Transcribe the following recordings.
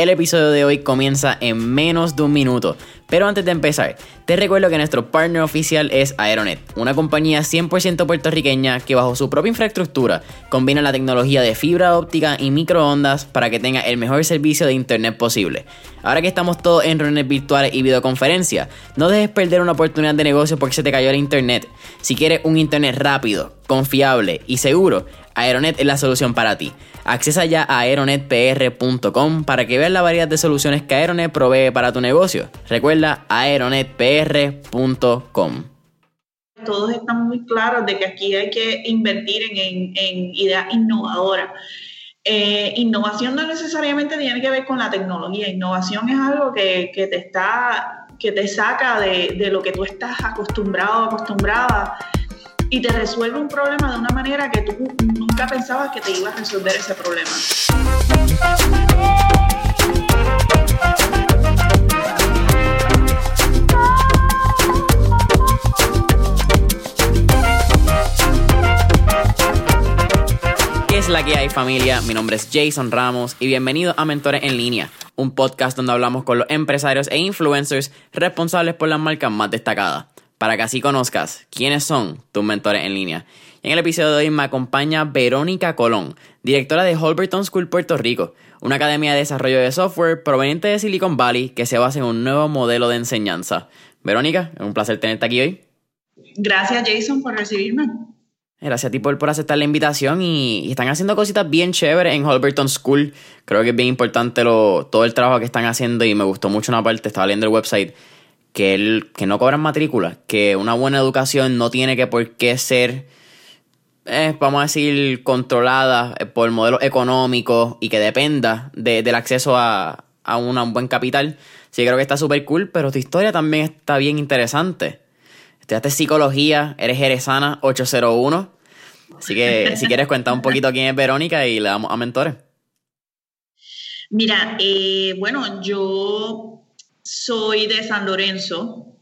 El episodio de hoy comienza en menos de un minuto. Pero antes de empezar, te recuerdo que nuestro partner oficial es Aeronet, una compañía 100% puertorriqueña que bajo su propia infraestructura combina la tecnología de fibra óptica y microondas para que tenga el mejor servicio de internet posible. Ahora que estamos todos en reuniones virtuales y videoconferencias, no dejes perder una oportunidad de negocio porque se te cayó el internet. Si quieres un internet rápido, confiable y seguro, Aeronet es la solución para ti. Accesa ya a aeronetpr.com para que veas la variedad de soluciones que Aeronet provee para tu negocio. Recuerda aeronetpr.com. Todos estamos muy claros de que aquí hay que invertir en, ideas innovadoras. Eh, innovación no necesariamente tiene que ver con la tecnología. Innovación es algo que, te está que te saca de, de, lo que tú estás acostumbrado, acostumbrada y te resuelve un problema de una manera que tú nunca pensabas que te iba a resolver ese problema. Es la que hay familia? Mi nombre es Jason Ramos y bienvenido a Mentores en Línea, un podcast donde hablamos con los empresarios e influencers responsables por las marcas más destacadas para que así conozcas quiénes son tus mentores en línea. En el episodio de hoy me acompaña Verónica Colón, directora de Holberton School Puerto Rico, una academia de desarrollo de software proveniente de Silicon Valley que se basa en un nuevo modelo de enseñanza. Verónica, es un placer tenerte aquí hoy. Gracias Jason por recibirme. Gracias a ti por, aceptar la invitación y, están haciendo cositas bien chéveres en Holberton School. Creo que es bien importante todo el trabajo que están haciendo y me gustó mucho una parte, estaba leyendo el website que, el, que no cobran matrícula, que una buena educación no tiene que por qué ser, eh, vamos a decir, controlada por modelos económicos y que dependa del acceso a, a un buen capital. Sí, creo que está súper cool, pero tu historia también está bien interesante. Estudiaste psicología, eres jerezana 801. Así que si quieres contar un poquito quién es Verónica y le damos a mentores. Mira, eh, bueno, yo soy de San Lorenzo,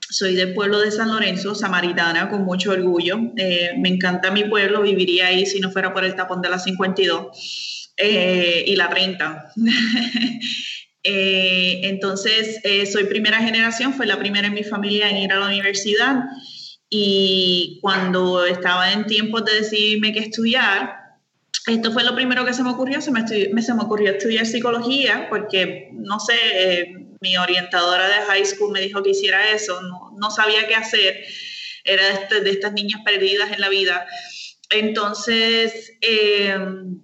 soy del pueblo de San Lorenzo, samaritana, con mucho orgullo. Eh, me encanta mi pueblo, viviría ahí si no fuera por el tapón de la 52 eh, y la 30. Eh, entonces, soy primera generación, fue la primera en mi familia en ir a la universidad. Y cuando estaba en tiempos de decidirme qué estudiar, esto fue lo primero que se me ocurrió, se me, se me ocurrió estudiar psicología, porque, no sé, mi orientadora de high school me dijo que hiciera eso, no, sabía qué hacer, era de, este, estas niñas perdidas en la vida. Entonces, em,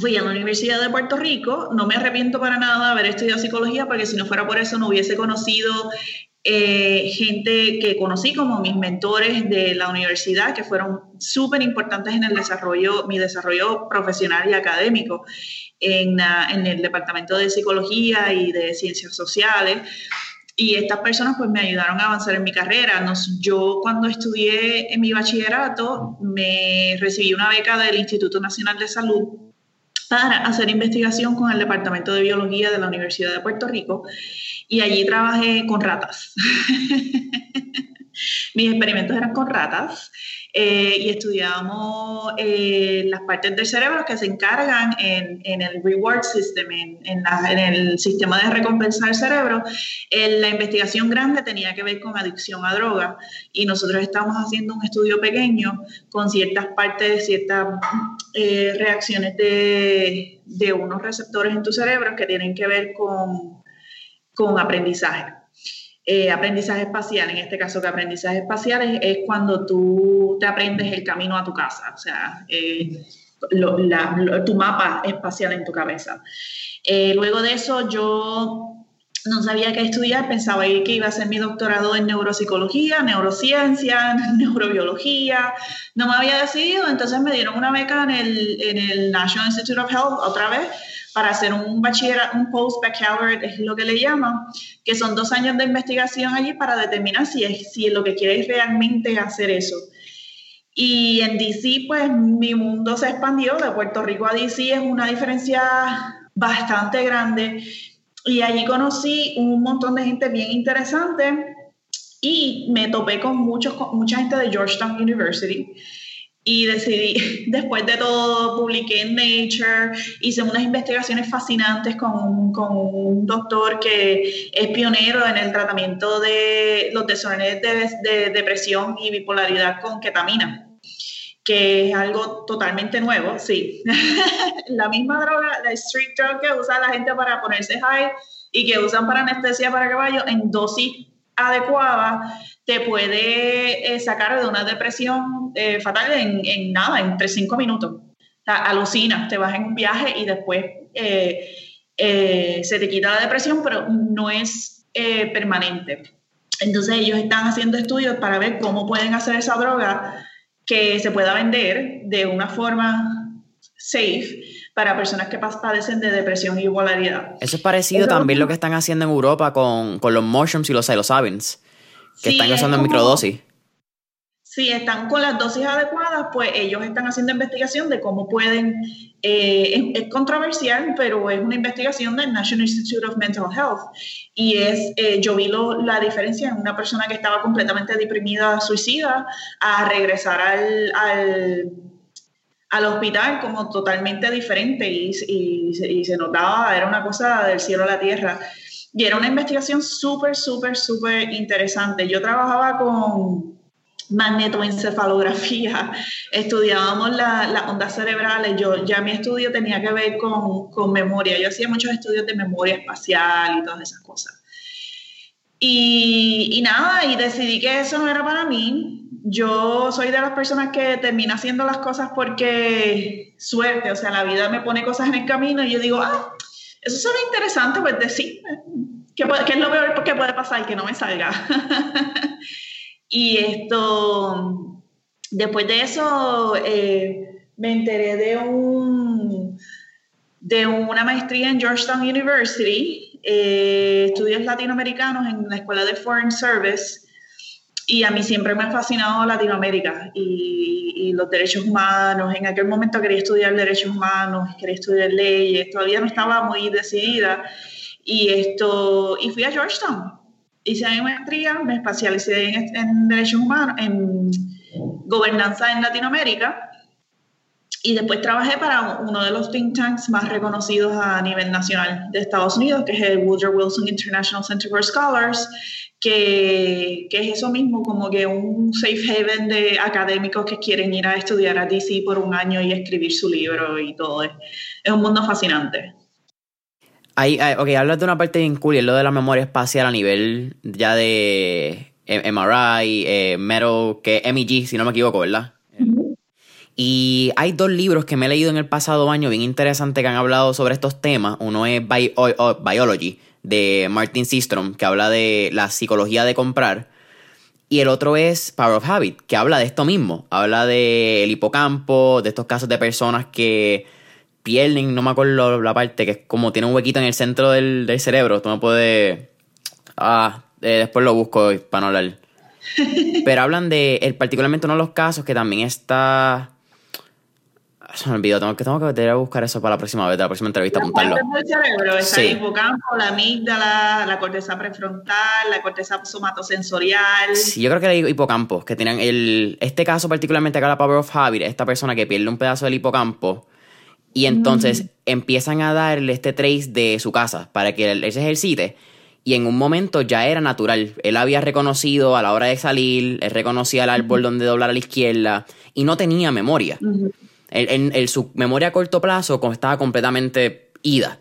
fui a la Universidad de Puerto Rico, no me arrepiento para nada de haber estudiado psicología, porque si no fuera por eso no hubiese conocido eh, gente que conocí como mis mentores de la universidad, que fueron súper importantes en el desarrollo, mi desarrollo profesional y académico en, en, el departamento de psicología y de ciencias sociales. Y estas personas pues me ayudaron a avanzar en mi carrera. Nos, yo cuando estudié en mi bachillerato me recibí una beca del Instituto Nacional de Salud para hacer investigación con el Departamento de Biología de la Universidad de Puerto Rico y allí trabajé con ratas. Mis experimentos eran con ratas eh, y estudiábamos eh, las partes del cerebro que se encargan en, el reward system, en, el sistema de recompensar el cerebro. la investigación grande tenía que ver con adicción a droga y nosotros estamos haciendo un estudio pequeño con ciertas partes, ciertas eh, reacciones de, de unos receptores en tu cerebro que tienen que ver con, con aprendizaje. Eh, aprendizaje espacial, en este caso que aprendizaje espacial es, cuando tú te aprendes el camino a tu casa, o sea, eh, tu mapa espacial en tu cabeza. Eh, luego de eso yo no sabía qué estudiar, pensaba que iba a hacer mi doctorado en neuropsicología, neurociencia, neurobiología, no me había decidido, entonces me dieron una beca en el, en el National Institute of Health otra vez para hacer un bachillerato, un post-baccalaureate es lo que le llaman, que son dos años de investigación allí para determinar si, es, si lo que quieres realmente hacer eso. Y en DC, pues mi mundo se expandió, de Puerto Rico a DC es una diferencia bastante grande. Y allí conocí un montón de gente bien interesante y me topé con muchos, mucha gente de Georgetown University y decidí, después de todo, publiqué en Nature, hice unas investigaciones fascinantes con, con, un doctor que es pionero en el tratamiento de los desórdenes de, de depresión y bipolaridad con ketamina que es algo totalmente nuevo, sí. la misma droga, la street drug que usa la gente para ponerse high y que usan para anestesia para caballo en dosis adecuada, te puede eh, sacar de una depresión eh, fatal en, nada, entre cinco minutos. O sea, alucinas, te vas en un viaje y después eh, se te quita la depresión, pero no es permanente. Entonces ellos están haciendo estudios para ver cómo pueden hacer esa droga que se pueda vender de una forma safe para personas que padecen de depresión y bipolaridad. Eso es parecido también lo que están haciendo en Europa con, los mushrooms y los psilocybins, que están usando en microdosis. Si están con las dosis adecuadas, pues ellos están haciendo investigación de cómo pueden, eh, es, controversial, pero es una investigación del National Institute of Mental Health. Y es, eh, yo vi la diferencia en una persona que estaba completamente deprimida, suicida, a regresar al, al, al hospital como totalmente diferente y, y, y se notaba, era una cosa del cielo a la tierra. Y era una investigación súper, súper, súper interesante. Yo trabajaba con magnetoencefalografía, estudiábamos las la ondas cerebrales, yo ya mi estudio tenía que ver con, con, memoria, yo hacía muchos estudios de memoria espacial y todas esas cosas. Y, y, nada, y decidí que eso no era para mí. Yo soy de las personas que termina haciendo las cosas porque suerte, o sea, la vida me pone cosas en el camino y yo digo, ah, eso suena interesante, pues decir, ¿qué, ¿qué es lo peor que puede pasar? Que no me salga. Y esto, después de eso, eh, me enteré de, un, de una maestría en Georgetown University, eh, estudios latinoamericanos en la Escuela de Foreign Service, y a mí siempre me ha fascinado Latinoamérica y, y, los derechos humanos. En aquel momento quería estudiar derechos humanos, quería estudiar leyes, todavía no estaba muy decidida. Y, esto, y fui a Georgetown hice mi maestría, me especialicé en, derechos humanos, en gobernanza en Latinoamérica y después trabajé para uno de los think tanks más reconocidos a nivel nacional de Estados Unidos, que es el Woodrow Wilson International Center for Scholars, que, que, es eso mismo, como que un safe haven de académicos que quieren ir a estudiar a DC por un año y escribir su libro y todo. Es un mundo fascinante. Hay, ok, hablas de una parte bien cool y es lo de la memoria espacial a nivel ya de MRI, eh, Metal, que MEG, si no me equivoco, ¿verdad? Y hay dos libros que me he leído en el pasado año bien interesantes que han hablado sobre estos temas. Uno es Biology, de Martin Sistrom, que habla de la psicología de comprar. Y el otro es Power of Habit, que habla de esto mismo. Habla del hipocampo, de estos casos de personas que pierden, no me acuerdo la parte, que es como tiene un huequito en el centro del, cerebro. Tú no puedes. Ah, eh, después lo busco para no hablar. Pero hablan de, el, particularmente uno de los casos que también está. Se me olvidó, tengo que, tengo que a buscar eso para la próxima vez, la próxima entrevista, apuntarlo. del cerebro, está el hipocampo, la amígdala, la corteza prefrontal, la corteza somatosensorial. Sí, yo creo que era hipocampo, que tienen el, este caso particularmente acá la Power of Habit, esta persona que pierde un pedazo del hipocampo y entonces mm. empiezan a darle este trace de su casa para que él, se ejercite. Y en un momento ya era natural. Él había reconocido a la hora de salir, él reconocía el árbol donde doblar a la izquierda y no tenía memoria. en, su memoria a corto plazo estaba completamente ida.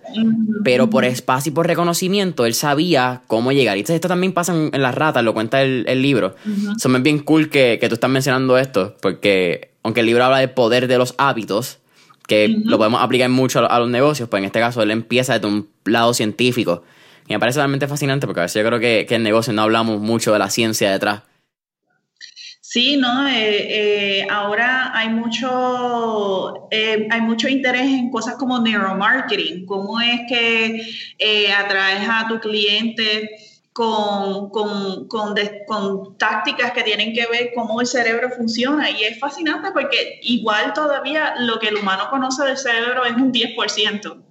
Pero por espacio y por reconocimiento, él sabía cómo llegar. Y esto también pasa en, las ratas, lo cuenta el, libro. Son bien cool que, que tú estás mencionando esto, porque aunque el libro habla del poder de los hábitos, que lo podemos aplicar mucho a, los negocios, pues en este caso él empieza desde un lado científico. Y me parece realmente fascinante porque a veces yo creo que, que en negocio no hablamos mucho de la ciencia detrás. Sí, no, eh, eh, ahora hay mucho, eh, hay mucho interés en cosas como neuromarketing, cómo es que atraes a tu cliente con, con, con, con, tácticas que tienen que ver cómo el cerebro funciona. Y es fascinante porque igual todavía lo que el humano conoce del cerebro es un 10%.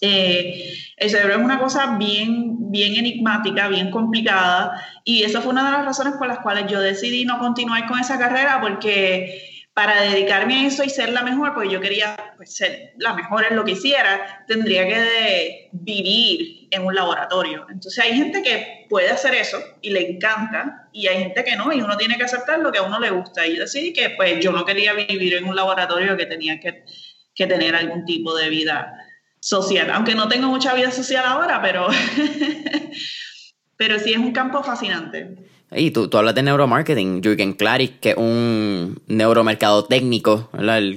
Eh, el cerebro es una cosa bien, bien enigmática, bien complicada. Y esa fue una de las razones por las cuales yo decidí no continuar con esa carrera porque para dedicarme a eso y ser la mejor, porque yo quería pues, ser la mejor en lo que hiciera, tendría que vivir en un laboratorio. Entonces hay gente que puede hacer eso y le encanta, y hay gente que no, y uno tiene que aceptar lo que a uno le gusta. Y decidí que pues yo no quería vivir en un laboratorio que tenía que, que tener algún tipo de vida social, aunque no tengo mucha vida social ahora, pero, pero sí es un campo fascinante. Y tú, tú hablas de neuromarketing, Jürgen Klarik, que es un neuromercado técnico,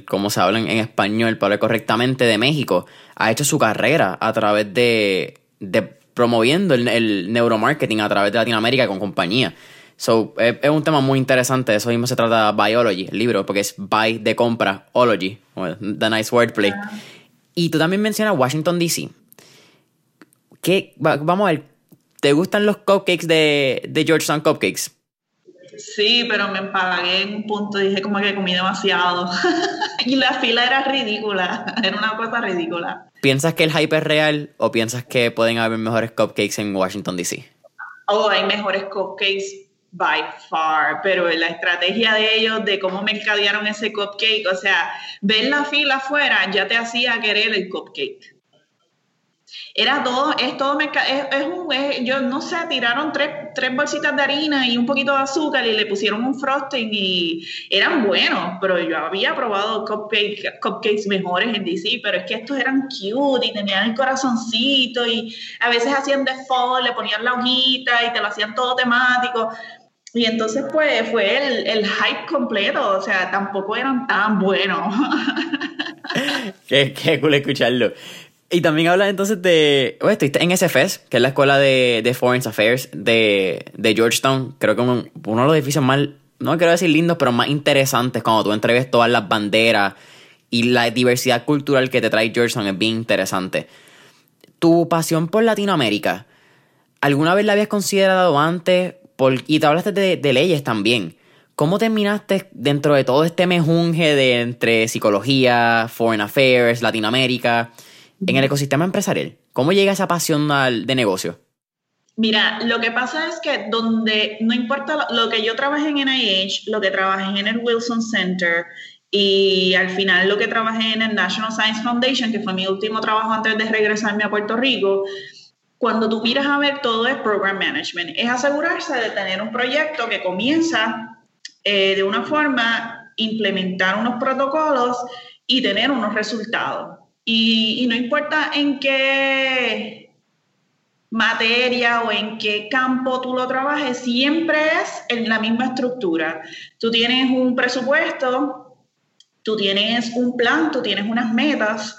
como se habla en, español, para hablar correctamente, de México, ha hecho su carrera a través de, de promoviendo el, neuromarketing a través de Latinoamérica con compañía. So, es, un tema muy interesante, eso mismo se trata de Biology, el libro, porque es buy de compra, ology, the nice wordplay. Ah. Y tú también mencionas Washington, D.C. ¿Qué, vamos a ver, ¿Te gustan los cupcakes de, de Georgetown Cupcakes? Sí, pero me empalagué en un punto, dije como que comí demasiado. y la fila era ridícula, era una cosa ridícula. ¿Piensas que el hype es real o piensas que pueden haber mejores cupcakes en Washington, D.C.? Oh, hay mejores cupcakes by far, pero la estrategia de ellos, de cómo mercadearon ese cupcake, o sea, ver la fila afuera ya te hacía querer el cupcake. Era todo, es todo, es, es un, es, yo no sé, tiraron tres, tres, bolsitas de harina y un poquito de azúcar y le pusieron un frosting y eran buenos, pero yo había probado cupcake, cupcakes mejores en DC, pero es que estos eran cute y tenían el corazoncito y a veces hacían de fall, le ponían la hojita y te lo hacían todo temático. Y entonces, pues, fue el, el hype completo, o sea, tampoco eran tan buenos. qué, qué cool escucharlo. Y también hablas entonces de. Bueno, estuviste en SFS, que es la escuela de, de Foreign Affairs de, de, Georgetown. Creo que uno, de los edificios más. No quiero decir lindos, pero más interesantes cuando tú entreves todas las banderas y la diversidad cultural que te trae Georgetown es bien interesante. Tu pasión por Latinoamérica, ¿alguna vez la habías considerado antes? Por, y te hablaste de, de leyes también. ¿Cómo terminaste dentro de todo este mejunje de entre psicología, foreign affairs, Latinoamérica? En el ecosistema empresarial? ¿Cómo llega esa pasión de negocio? Mira, lo que pasa es que donde, no importa lo, que yo trabajé en NIH, lo que trabajé en el Wilson Center y al final lo que trabajé en el National Science Foundation, que fue mi último trabajo antes de regresarme a Puerto Rico, cuando tú miras a ver todo es program management, es asegurarse de tener un proyecto que comienza eh, de una forma, implementar unos protocolos y tener unos resultados. Y, no importa en qué materia o en qué campo tú lo trabajes, siempre es en la misma estructura. Tú tienes un presupuesto, tú tienes un plan, tú tienes unas metas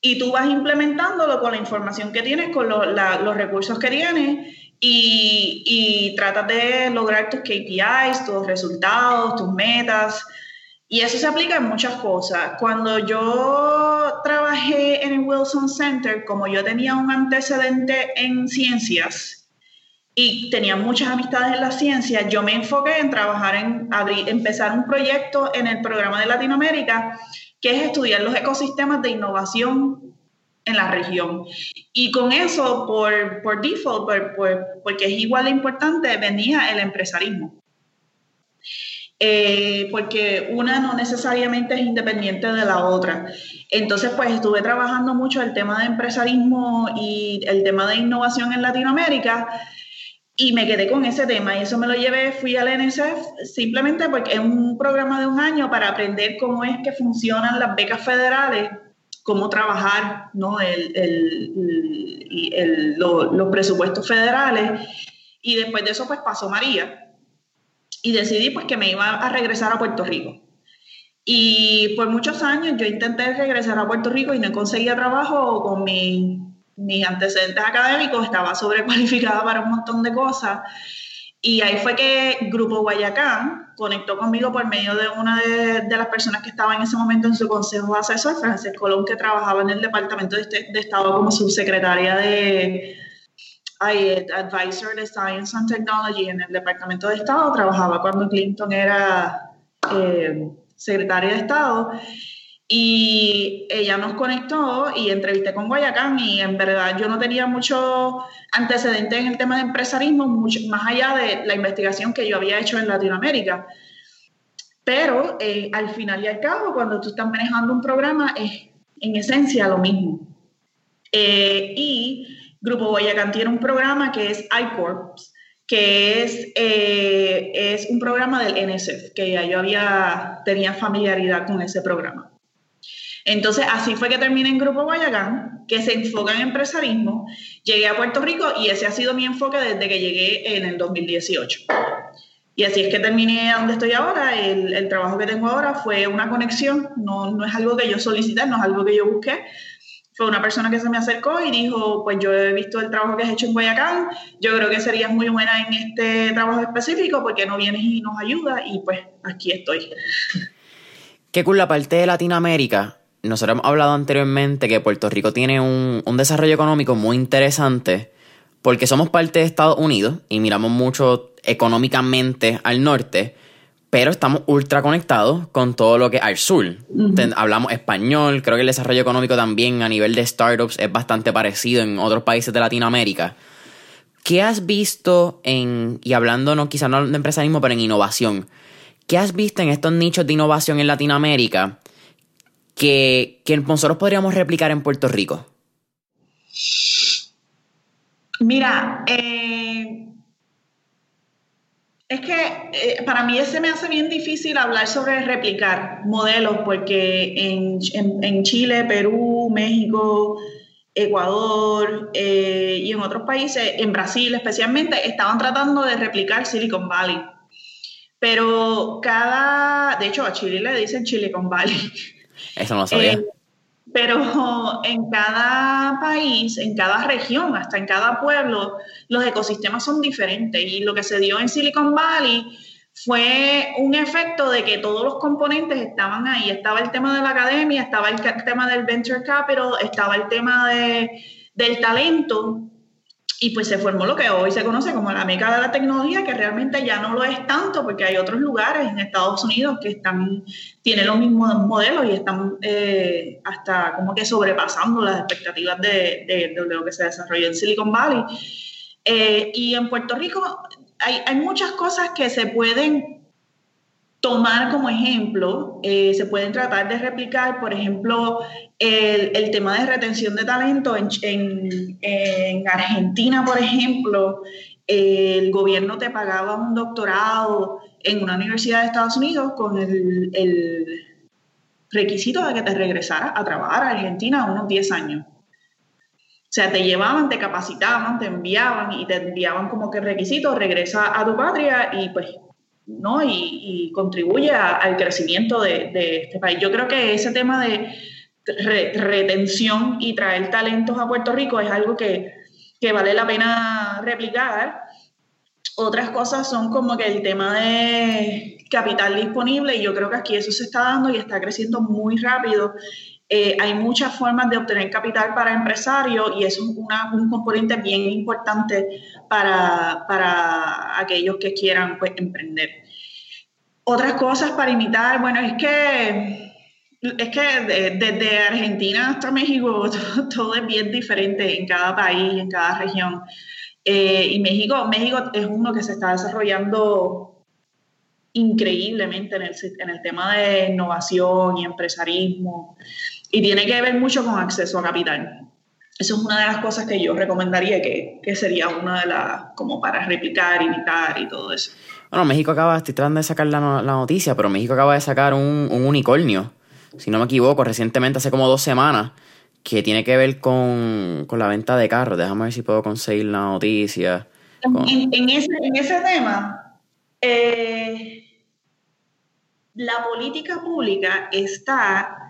y tú vas implementándolo con la información que tienes, con los recursos que tienes y, y tratas de lograr tus KPIs, tus resultados, tus metas. Y eso se aplica en muchas cosas. Cuando yo trabajé en el Wilson Center, como yo tenía un antecedente en ciencias y tenía muchas amistades en la ciencia, yo me enfoqué en trabajar en abrir, empezar un proyecto en el programa de Latinoamérica, que es estudiar los ecosistemas de innovación en la región. Y con eso, por, por default, porque es igual de importante, venía el empresarismo. Eh, porque una no necesariamente es independiente de la otra. Entonces, pues estuve trabajando mucho el tema de empresarismo y el tema de innovación en Latinoamérica y me quedé con ese tema y eso me lo llevé, fui al NSF simplemente porque es un programa de un año para aprender cómo es que funcionan las becas federales, cómo trabajar ¿no? el, el, los presupuestos federales y después de eso pues pasó María y decidí pues que me iba a regresar a Puerto Rico. Y por muchos años yo intenté regresar a Puerto Rico y no conseguía trabajo con mi, mis antecedentes académicos, estaba sobrecualificada para un montón de cosas. Y ahí fue que Grupo Guayacán conectó conmigo por medio de una de, las personas que estaba en ese momento en su consejo asesor, Frances Colón, que trabajaba en el Departamento de, de Estado como subsecretaria de, advisor de Science and Technology en el Departamento de Estado, trabajaba cuando Clinton era eh, secretaria de Estado. Y ella nos conectó y entrevisté con Guayacán y en verdad yo no tenía mucho antecedente en el tema de empresarismo, mucho, más allá de la investigación que yo había hecho en Latinoamérica. Pero eh, al final y al cabo, cuando tú estás manejando un programa, es en esencia lo mismo. Eh, y Grupo Boyacán tiene un programa que es iCorps, que es, eh, es un programa del NSF, que ya yo había, tenía familiaridad con ese programa. Entonces, así fue que terminé en Grupo Guayacán, que se enfoca en empresarismo. Llegué a Puerto Rico y ese ha sido mi enfoque desde que llegué en el 2018. Y así es que terminé donde estoy ahora. El, el trabajo que tengo ahora fue una conexión, no, no es algo que yo solicité, no es algo que yo busqué, fue una persona que se me acercó y dijo, pues yo he visto el trabajo que has hecho en Guayacán, yo creo que serías muy buena en este trabajo específico porque no vienes y nos ayudas y pues aquí estoy. Qué cool la parte de Latinoamérica. Nosotros hemos hablado anteriormente que Puerto Rico tiene un, un desarrollo económico muy interesante porque somos parte de Estados Unidos y miramos mucho económicamente al norte, pero estamos ultra conectados con todo lo que al sur. Hablamos español, creo que el desarrollo económico también a nivel de startups es bastante parecido en otros países de Latinoamérica. ¿Qué has visto en, y hablando no quizás no de empresarismo, pero en innovación, qué has visto en estos nichos de innovación en Latinoamérica que, que nosotros podríamos replicar en Puerto Rico? Mira, eh, es que eh, para mí ese me hace bien difícil hablar sobre replicar modelos, porque en, Chile, Perú, México, Ecuador eh, y en otros países, en Brasil especialmente, estaban tratando de replicar Silicon Valley. Pero cada, de hecho a Chile le dicen Silicon Valley. Eso no lo sabía. Eh, pero en cada país, en cada región, hasta en cada pueblo, los ecosistemas son diferentes. Y lo que se dio en Silicon Valley fue un efecto de que todos los componentes estaban ahí. Estaba el tema de la academia, estaba el tema del venture capital, estaba el tema de, del talento y pues se formó lo que hoy se conoce como la meca de la tecnología, que realmente ya no lo es tanto, porque hay otros lugares en Estados Unidos que están, tienen los mismos modelos y están eh, hasta como que sobrepasando las expectativas de, de, lo que se desarrolló en Silicon Valley. Eh, y en Puerto Rico hay, hay muchas cosas que se pueden tomar como ejemplo, eh, se pueden tratar de replicar, por ejemplo, el, el tema de retención de talento. En, en, en, Argentina, por ejemplo, el gobierno te pagaba un doctorado en una universidad de Estados Unidos con el, el requisito de que te regresaras a trabajar a Argentina unos 10 años. O sea, te llevaban, te capacitaban, te enviaban y te enviaban como que requisito, regresa a tu patria y pues ¿no? y, contribuye al crecimiento de, este país. Yo creo que ese tema de retención y traer talentos a Puerto Rico es algo que, vale la pena replicar. Otras cosas son como que el tema de capital disponible y yo creo que aquí eso se está dando y está creciendo muy rápido. Eh, hay muchas formas de obtener capital para empresarios y es un componente bien importante para, para aquellos que quieran pues, emprender. Otras cosas para imitar, bueno, es que es que desde Argentina hasta México todo, es bien diferente en cada país, en cada región. Eh, y México, México es uno que se está desarrollando increíblemente en el, en el tema de innovación y empresarismo. Y tiene que ver mucho con acceso a capital. Eso es una de las cosas que yo recomendaría que, que sería una de las, como para replicar, imitar y todo eso. Bueno, México acaba, estoy tratando de sacar la, la noticia, pero México acaba de sacar un, un, unicornio, si no me equivoco, recientemente, hace como dos semanas, que tiene que ver con, con la venta de carros. Déjame ver si puedo conseguir la noticia. En, en, ese, en, ese, tema, eh, la política pública está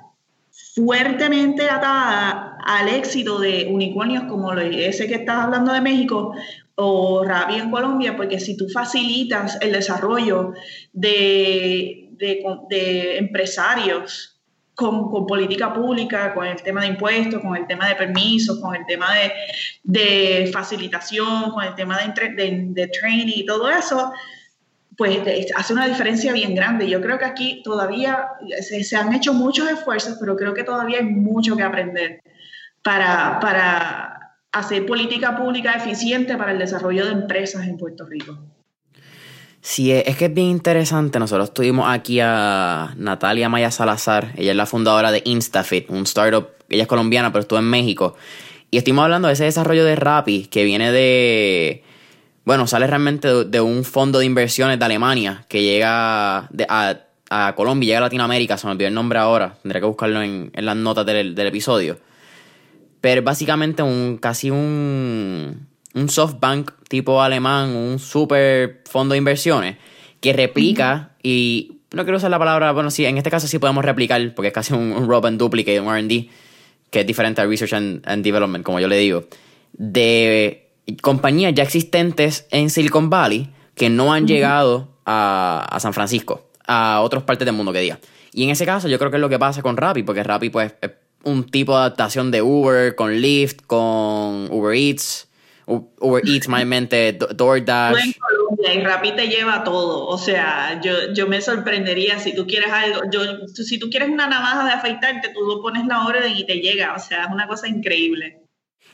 fuertemente atada al éxito de unicornios como ese que estás hablando de México o Rappi en Colombia, porque si tú facilitas el desarrollo de, de, empresarios con, con, política pública, con el tema de impuestos, con el tema de permisos, con el tema de, de facilitación, con el tema de, de training y todo eso, pues hace una diferencia bien grande. Yo creo que aquí todavía se, han hecho muchos esfuerzos, pero creo que todavía hay mucho que aprender para, para hacer política pública eficiente para el desarrollo de empresas en Puerto Rico. Sí, es que es bien interesante. Nosotros tuvimos aquí a Natalia Maya Salazar. Ella es la fundadora de InstaFit, un startup. Ella es colombiana, pero estuvo en México. Y estuvimos hablando de ese desarrollo de Rappi que viene de. Bueno, sale realmente de, un fondo de inversiones de Alemania que llega a, a, Colombia, llega a Latinoamérica. Se me olvidó el nombre ahora. Tendré que buscarlo en, en las notas del, del episodio. Pero básicamente un casi un un SoftBank tipo alemán, un super fondo de inversiones, que replica y no quiero usar la palabra, bueno, sí, en este caso sí podemos replicar, porque es casi un, un Rob and Duplicate, un RD, que es diferente a Research and, Development, como yo le digo, de compañías ya existentes en Silicon Valley que no han llegado a, a, San Francisco, a otras partes del mundo que diga. Y en ese caso yo creo que es lo que pasa con Rappi, porque Rappi pues es un tipo de adaptación de Uber, con Lyft, con Uber Eats, Uber Eats, mente, DoorDash. En Colombia y Rappi te lleva todo. O sea, yo, yo me sorprendería si tú quieres algo. Yo, si tú quieres una navaja de afeitarte, tú lo pones la orden y te llega. O sea, es una cosa increíble.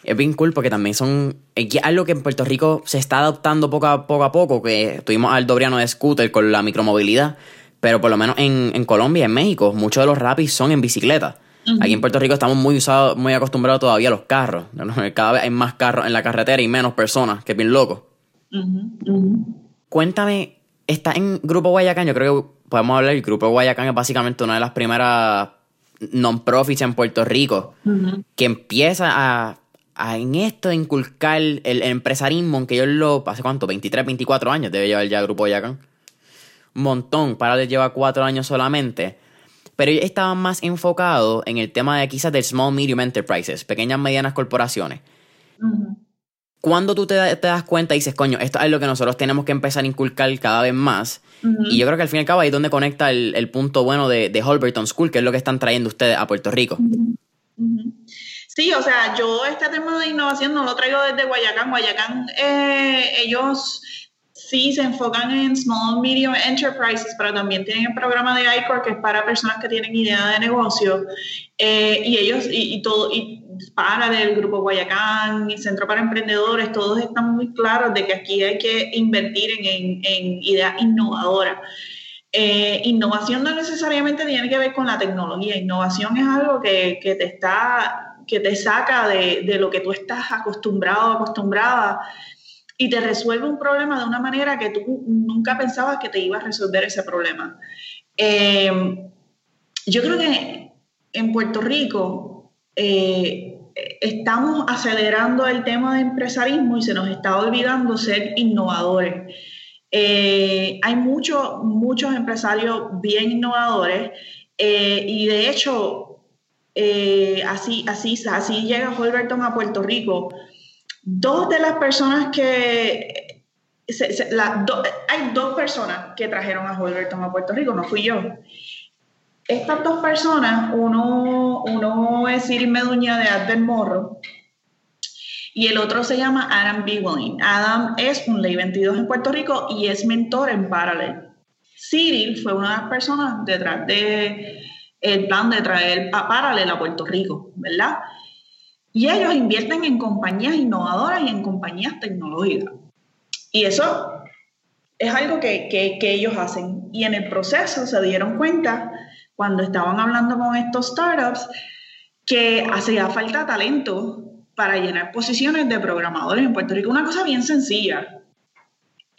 Es bien cool porque también son. Es algo que en Puerto Rico se está adoptando poco a poco, a poco que tuvimos al Dobriano de scooter con la micromovilidad. Pero por lo menos en, en Colombia, en México, muchos de los Rappis son en bicicleta. Aquí en Puerto Rico estamos muy usados, muy acostumbrados todavía a los carros. Cada vez hay más carros en la carretera y menos personas, que es bien loco. Cuéntame, está en Grupo Guayacán, yo creo que podemos hablar, el Grupo Guayacán es básicamente una de las primeras non-profits en Puerto Rico que empieza a, en esto inculcar el, empresarismo, aunque yo lo, ¿hace cuánto? 23, 24 años debe llevar ya el Grupo Guayacán. Un montón, para de lleva cuatro años solamente pero ellos estaban más enfocados en el tema de quizás del small medium enterprises, pequeñas medianas corporaciones. Cuando tú te, das cuenta y dices, coño, esto es lo que nosotros tenemos que empezar a inculcar cada vez más. Y yo creo que al fin y al cabo ahí es donde conecta el, punto bueno de, de, Holberton School, que es lo que están trayendo ustedes a Puerto Rico. Sí, o sea, yo este tema de innovación no lo traigo desde Guayacán. Guayacán, eh, ellos sí se enfocan en small, medium enterprises, pero también tienen el programa de ICOR que es para personas que tienen idea de negocio. Eh, y ellos, y, todo, y para del Grupo Guayacán y Centro para Emprendedores, todos están muy claros de que aquí hay que invertir en, en, ideas innovadoras. Eh, innovación no necesariamente tiene que ver con la tecnología, innovación es algo que, que te está que te saca de, de, lo que tú estás acostumbrado, acostumbrada y te resuelve un problema de una manera que tú nunca pensabas que te iba a resolver ese problema. Eh, yo creo que en Puerto Rico eh, estamos acelerando el tema de empresarismo y se nos está olvidando ser innovadores. Eh, hay muchos, muchos empresarios bien innovadores y de hecho así, así, así llega Holberton a Puerto Rico Dos de las personas que... hay dos personas que trajeron a Holberton a Puerto Rico, no fui yo. Estas dos personas, uno, uno es Siri Meduña de Advent Morro y el otro se llama Adam Bigwin. Adam es un ley 22 en Puerto Rico y es mentor en Parallel. Cyril fue una de las personas detrás de el plan de traer a Parallel a Puerto Rico, ¿verdad? Y ellos invierten en compañías innovadoras y en compañías tecnológicas. Y eso es algo que, que, ellos hacen. Y en el proceso se dieron cuenta, cuando estaban hablando con estos startups, que hacía falta talento para llenar posiciones de programadores en Puerto Rico. Una cosa bien sencilla.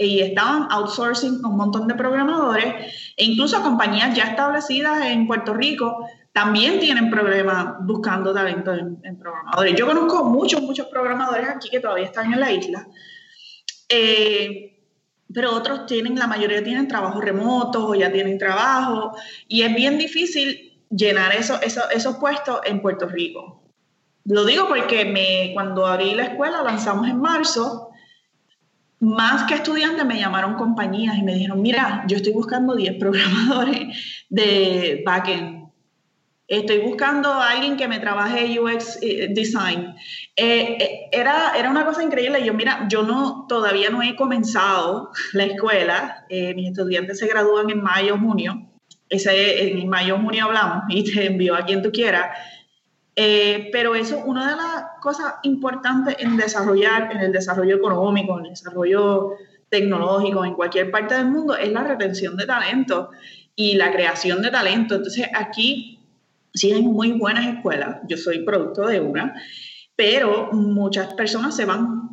Y estaban outsourcing un montón de programadores e incluso compañías ya establecidas en Puerto Rico también tienen problemas buscando talento en, programadores. Yo conozco muchos, muchos programadores aquí que todavía están en la isla, eh, pero otros tienen, la mayoría tienen trabajo remotos o ya tienen trabajo y es bien difícil llenar eso, esos puestos en Puerto Rico. Lo digo porque me, cuando abrí la escuela, lanzamos en marzo, más que estudiantes me llamaron compañías y me dijeron, mira, yo estoy buscando 10 programadores de backend estoy buscando a alguien que me trabaje UX eh, design. Eh, eh, era, era una cosa increíble. Yo, mira, yo no, todavía no he comenzado la escuela. mis estudiantes se gradúan en mayo, junio. Ese, en mayo, junio hablamos y te envío a quien tú quieras. Pero eso, una de las cosas importantes en desarrollar, en el desarrollo económico, en el desarrollo tecnológicos en cualquier parte del mundo es la retención de talento y la creación de talento. Entonces aquí sí hay muy buenas escuelas, yo soy producto de una, pero muchas personas se van.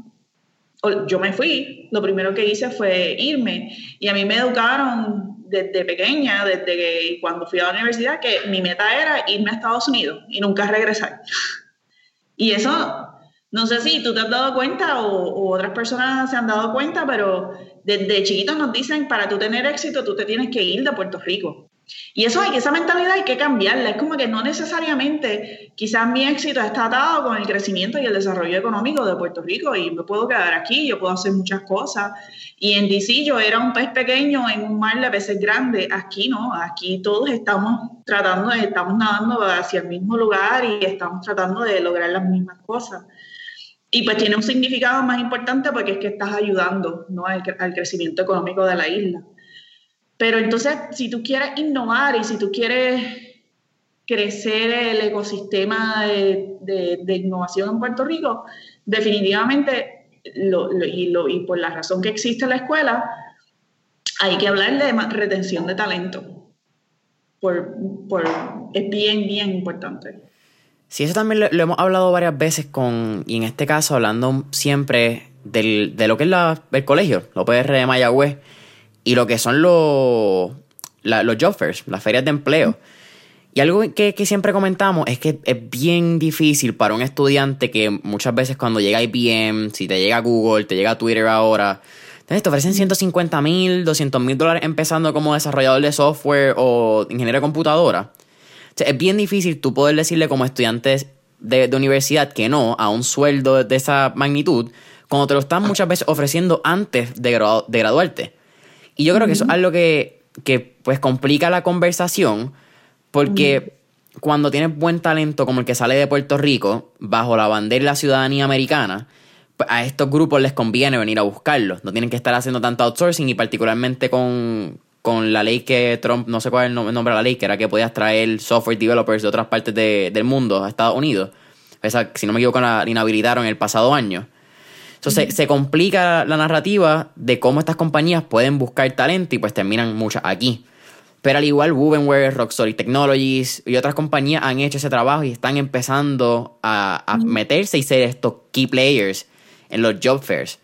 Yo me fui, lo primero que hice fue irme y a mí me educaron desde pequeña, desde cuando fui a la universidad, que mi meta era irme a Estados Unidos y nunca regresar. Y eso no sé si tú te has dado cuenta o, otras personas se han dado cuenta, pero desde chiquitos nos dicen, para tú tener éxito, tú te tienes que ir de Puerto Rico. Y eso esa mentalidad hay que cambiarla. Es como que no necesariamente, quizás mi éxito está atado con el crecimiento y el desarrollo económico de Puerto Rico y me puedo quedar aquí, yo puedo hacer muchas cosas. Y en DC yo era un pez pequeño en un mar de peces grande. Aquí no, aquí todos estamos tratando, de, estamos nadando hacia el mismo lugar y estamos tratando de lograr las mismas cosas. Y pues tiene un significado más importante porque es que estás ayudando ¿no? al, crecimiento económico de la isla. Pero entonces, si tú quieres innovar y si tú quieres crecer el ecosistema de, de, innovación en Puerto Rico, definitivamente, y, por la razón que existe la escuela, hay que hablar de retención de talento. Por, por, es bien, bien importante. Sí, eso también lo, hemos hablado varias veces con, y en este caso hablando siempre del, de lo que es la, el colegio, los PR de Mayagüez, y lo que son los, los job las ferias de empleo. Y algo que, siempre comentamos es que es bien difícil para un estudiante que muchas veces cuando llega IBM, si te llega Google, te llega Twitter ahora, te ofrecen 150 mil, 200 mil dólares empezando como desarrollador de software o ingeniero de computadora es bien difícil tú poder decirle como estudiante de, universidad que no a un sueldo de esa magnitud cuando te lo están muchas veces ofreciendo antes de, de graduarte. Y yo creo que eso es algo que, que pues complica la conversación porque cuando tienes buen talento como el que sale de Puerto Rico bajo la bandera de la ciudadanía americana, pues a estos grupos les conviene venir a buscarlos. No tienen que estar haciendo tanto outsourcing y particularmente con, con la ley que Trump, no sé cuál es el nombre de la ley, que era que podías traer software developers de otras partes del mundo a Estados Unidos. Esa, si no me equivoco, la inhabilitaron el pasado año. Entonces se, complica la narrativa de cómo estas compañías pueden buscar talento y pues terminan muchas aquí. Pero al igual, Wovenware, Rockstory Technologies y otras compañías han hecho ese trabajo y están empezando a, a meterse y ser estos key players en los job fairs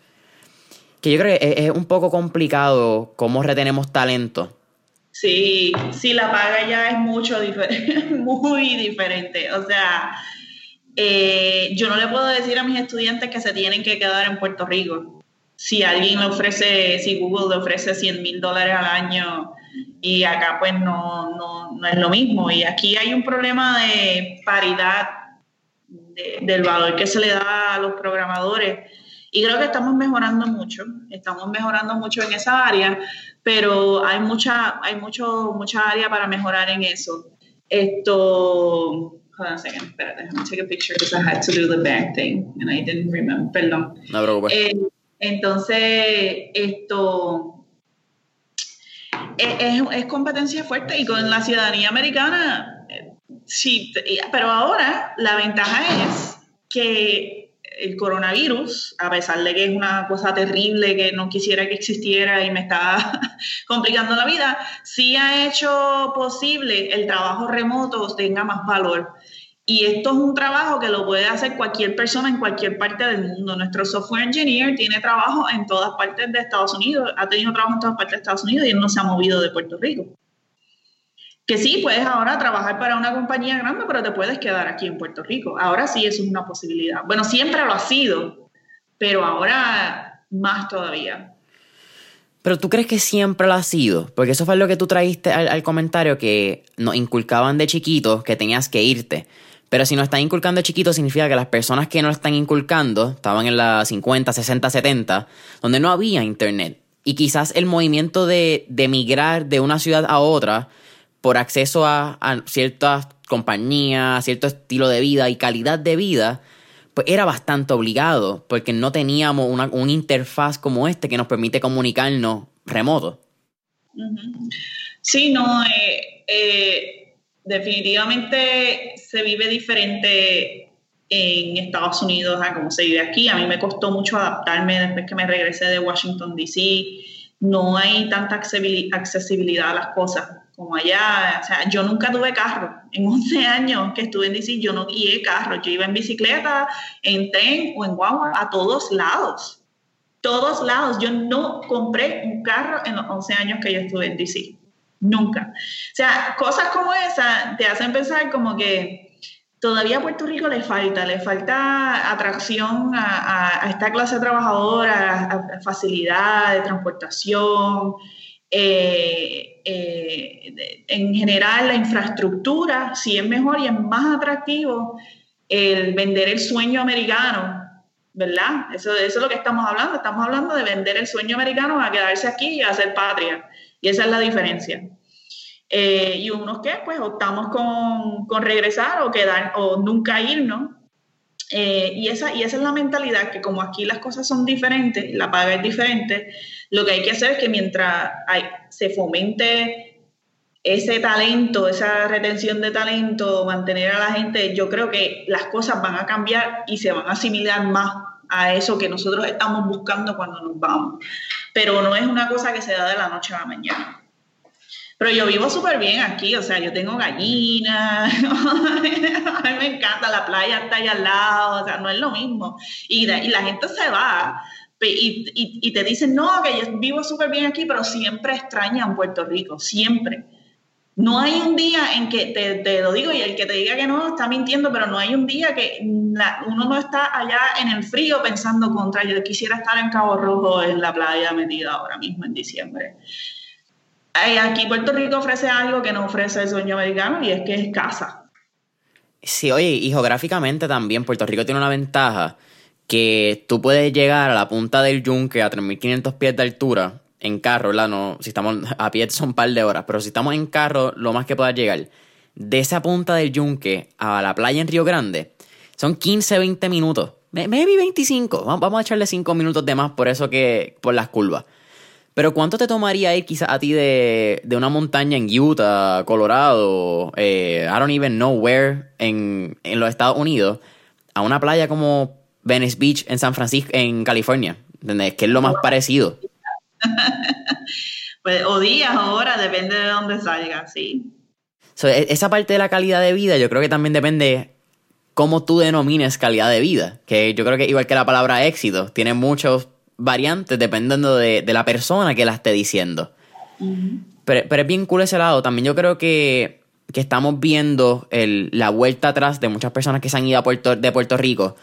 que yo creo que es, un poco complicado cómo retenemos talento. Sí, sí, la paga ya es mucho diferente, muy diferente. O sea, eh, yo no le puedo decir a mis estudiantes que se tienen que quedar en Puerto Rico. Si alguien le ofrece, si Google le ofrece 100 mil dólares al año y acá pues no, no, no, es lo mismo. Y aquí hay un problema de paridad del valor que se le da a los programadores y creo que estamos mejorando mucho, estamos mejorando mucho en esa área, pero hay mucha, hay mucho, mucha área para mejorar en eso. Esto, hold on a second, espérate, déjame take a picture because I had to do the back thing and I didn't remember, perdón. No. Eh, entonces, esto es, es, competencia fuerte y con la ciudadanía americana, eh, sí, pero ahora la ventaja es que el coronavirus, a pesar de que es una cosa terrible que no quisiera que existiera y me está complicando la vida, sí ha hecho posible el trabajo remoto tenga más valor. Y esto es un trabajo que lo puede hacer cualquier persona en cualquier parte del mundo. Nuestro software engineer tiene trabajo en todas partes de Estados Unidos, ha tenido trabajo en todas partes de Estados Unidos y él no se ha movido de Puerto Rico que sí, puedes ahora trabajar para una compañía grande, pero te puedes quedar aquí en Puerto Rico. Ahora sí eso es una posibilidad. Bueno, siempre lo ha sido, pero ahora más todavía. Pero tú crees que siempre lo ha sido, porque eso fue lo que tú traíste al, comentario que nos inculcaban de chiquitos que tenías que irte. Pero si nos están inculcando de chiquitos significa que las personas que no están inculcando estaban en las 50, 60, 70, donde no había internet. Y quizás el movimiento de, de migrar de una ciudad a otra por acceso a, ciertas compañías, cierto estilo de vida y calidad de vida, pues era bastante obligado, porque no teníamos una, interfaz como este que nos permite comunicarnos remoto. Sí, no, eh, eh, definitivamente se vive diferente en Estados Unidos a cómo se vive aquí. A mí me costó mucho adaptarme después que me regresé de Washington, D.C. No hay tanta accesibilidad a las cosas como allá. O sea, yo nunca tuve carro. En 11 años que estuve en D.C., yo no guié carro. Yo iba en bicicleta, en tren o en guagua a todos lados. Todos lados. Yo no compré un carro en los 11 años que yo estuve en D.C. Nunca. O sea, cosas como esa te hacen pensar como que todavía a Puerto Rico le falta, le falta atracción a, esta clase trabajadora, facilidad de transportación. Eh, eh, en general, la infraestructura, si es mejor y es más atractivo el vender el sueño americano, ¿verdad? Eso, eso es lo que estamos hablando. Estamos hablando de vender el sueño americano a quedarse aquí y a hacer patria. Y esa es la diferencia. Eh, y unos que pues optamos con, con, regresar o quedar o nunca irnos. Eh, y, esa, y esa es la mentalidad que como aquí las cosas son diferentes, la paga es diferente, lo que hay que hacer es que mientras se fomente ese talento, esa retención de talento, mantener a la gente, yo creo que las cosas van a cambiar y se van a asimilar más a eso que nosotros estamos buscando cuando nos vamos. Pero no es una cosa que se da de la noche a la mañana. Pero yo vivo súper bien aquí, o sea, yo tengo gallinas, a mí me encanta, la playa está ahí al lado, o sea, no es lo mismo. Y la gente se va y, te dicen, no, que yo vivo súper bien aquí, pero siempre extrañan Puerto Rico, siempre. No hay un día en que, te, te, lo digo, y el que te diga que no está mintiendo, pero no hay un día que uno no está allá en el frío pensando contra, yo quisiera estar en Cabo Rojo en la playa metida ahora mismo en diciembre aquí Puerto Rico ofrece algo que no ofrece el sueño americano y es que es casa. Sí, oye, y geográficamente también Puerto Rico tiene una ventaja que tú puedes llegar a la punta del yunque a 3.500 pies de altura en carro, ¿verdad? No, si estamos a pie son un par de horas, pero si estamos en carro, lo más que puedas llegar de esa punta del yunque a la playa en Río Grande son 15, 20 minutos. Maybe 25. Vamos a echarle 5 minutos de más por eso que por las curvas. Pero ¿cuánto te tomaría ir quizás a ti de, una montaña en Utah, Colorado, eh, I don't even know where, en, los Estados Unidos, a una playa como Venice Beach en San Francisco, en California? ¿Entendés? Que es lo más parecido. pues, o días o horas, depende de dónde salga, sí. E, esa parte de la calidad de vida, yo creo que también depende cómo tú denomines calidad de vida. Que yo creo que igual que la palabra éxito, tiene muchos variantes dependiendo de, la persona que la esté diciendo. pero, es bien cool ese lado. También yo creo que, estamos viendo la vuelta atrás de muchas personas que se han ido a Puerto, de Puerto Rico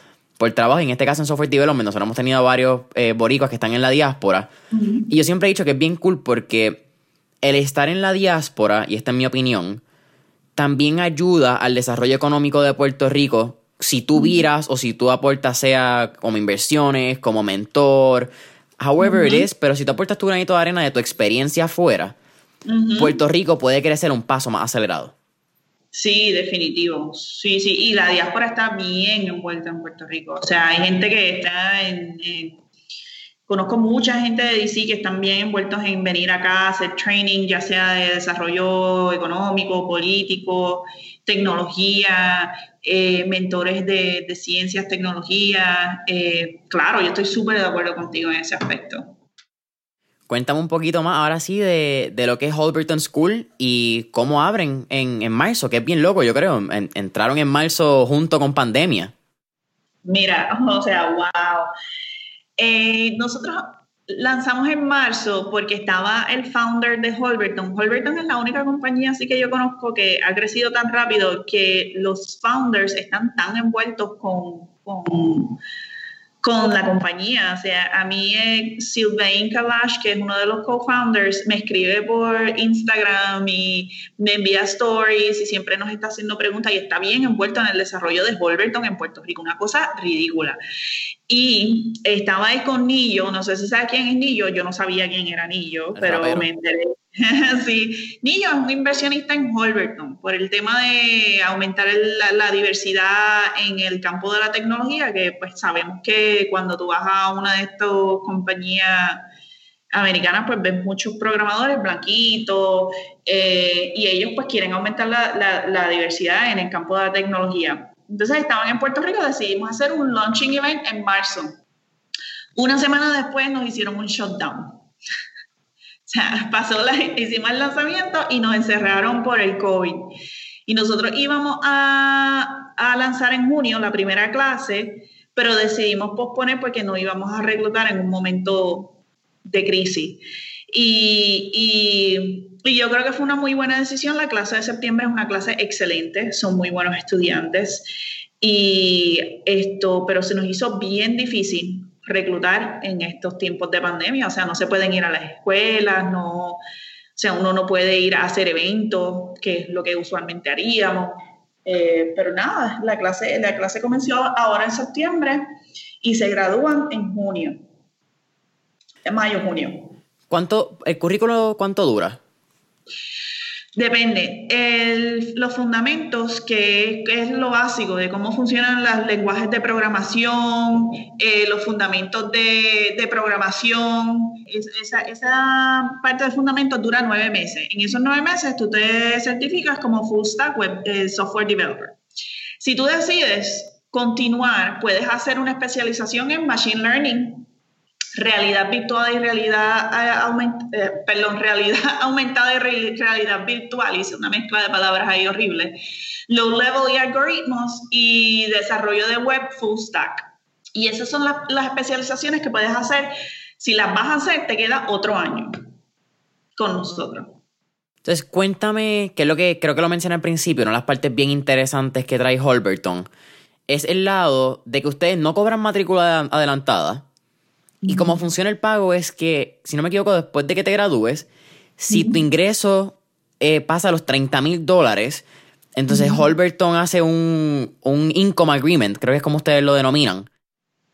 por trabajo, en este caso en Software Development, nosotros hemos tenido varios eh, boricos que están en la diáspora. Y yo siempre he dicho que es bien cool porque el estar en la diáspora, y esta es mi opinión, también ayuda al desarrollo económico de Puerto Rico. Si tú viras o si tú aportas sea como inversiones, como mentor, however it is, pero si tú aportas tu granito de arena de tu experiencia afuera, Puerto Rico puede crecer un paso más acelerado. Sí, definitivo. Sí, sí. Y la diáspora está bien envuelta en Puerto Rico. O sea, hay gente que está en, conozco mucha gente de DC que están bien envueltos en venir acá a hacer training, ya sea de desarrollo económico, político, tecnología, eh, mentores de, ciencias, tecnología. Eh, claro, yo estoy súper de acuerdo contigo en ese aspecto. Cuéntame un poquito más ahora sí de, lo que es Holberton School y cómo abren en, marzo, que es bien loco, yo creo. entraron en marzo junto con pandemia. Mira, o sea, wow. Eh, nosotros lanzamos en marzo porque estaba el founder de Holberton. Holberton es la única compañía así que yo conozco que ha crecido tan rápido que los founders están tan envueltos con, con con la compañía. O sea, a mí eh, Sylvain Kalash, que es uno de los co-founders, me escribe por Instagram y me envía stories y siempre nos está haciendo preguntas y está bien envuelto en el desarrollo de Wolverton en Puerto Rico, una cosa ridícula. Y estaba ahí con Nillo, no sé si sabes quién es Nillo, yo no sabía quién era Nillo, pero me enteré sí, Niño es un inversionista en Holberton por el tema de aumentar la, diversidad en el campo de la tecnología, que pues sabemos que cuando tú vas a una de estas compañías americanas, pues ves muchos programadores blanquitos eh, y ellos pues quieren aumentar la, la diversidad en el campo de la tecnología. Entonces estaban en Puerto Rico, decidimos hacer un launching event en marzo. Una semana después nos hicieron un shutdown. Sea, pasó la, hicimos el lanzamiento y nos encerraron por el COVID. Y nosotros íbamos a, a lanzar en junio la primera clase, pero decidimos posponer porque no íbamos a reclutar en un momento de crisis. Y, y, yo creo que fue una muy buena decisión. La clase de septiembre es una clase excelente, son muy buenos estudiantes. Y esto, pero se nos hizo bien difícil reclutar en estos tiempos de pandemia. O sea, no se pueden ir a las escuelas, no, o sea, uno no puede ir a hacer eventos, que es lo que usualmente haríamos. Eh, pero nada, la clase, la clase comenzó ahora en septiembre y se gradúan en junio, en mayo, junio. ¿Cuánto, el currículo cuánto dura? Depende. los fundamentos, que, es lo básico de cómo funcionan los lenguajes de programación, eh, los fundamentos de, programación, esa, parte de fundamentos dura nueve meses. En esos nueve meses tú te certificas como Full Stack Web eh, Software Developer. Si tú decides continuar, puedes hacer una especialización en Machine Learning realidad virtual y realidad eh, eh, perdón, realidad aumentada y realidad virtual, hice una mezcla de palabras ahí horrible, low level y algoritmos y desarrollo de web full stack. Y esas son las, las especializaciones que puedes hacer. Si las vas a hacer, te queda otro año con nosotros. Entonces, cuéntame, que es lo que creo que lo mencioné al principio, una de las partes bien interesantes que trae Holberton, es el lado de que ustedes no cobran matrícula adelantada, y cómo funciona el pago es que, si no me equivoco, después de que te gradúes, si tu ingreso eh, pasa a los 30 mil dólares, entonces Holberton hace un, un income agreement, creo que es como ustedes lo denominan.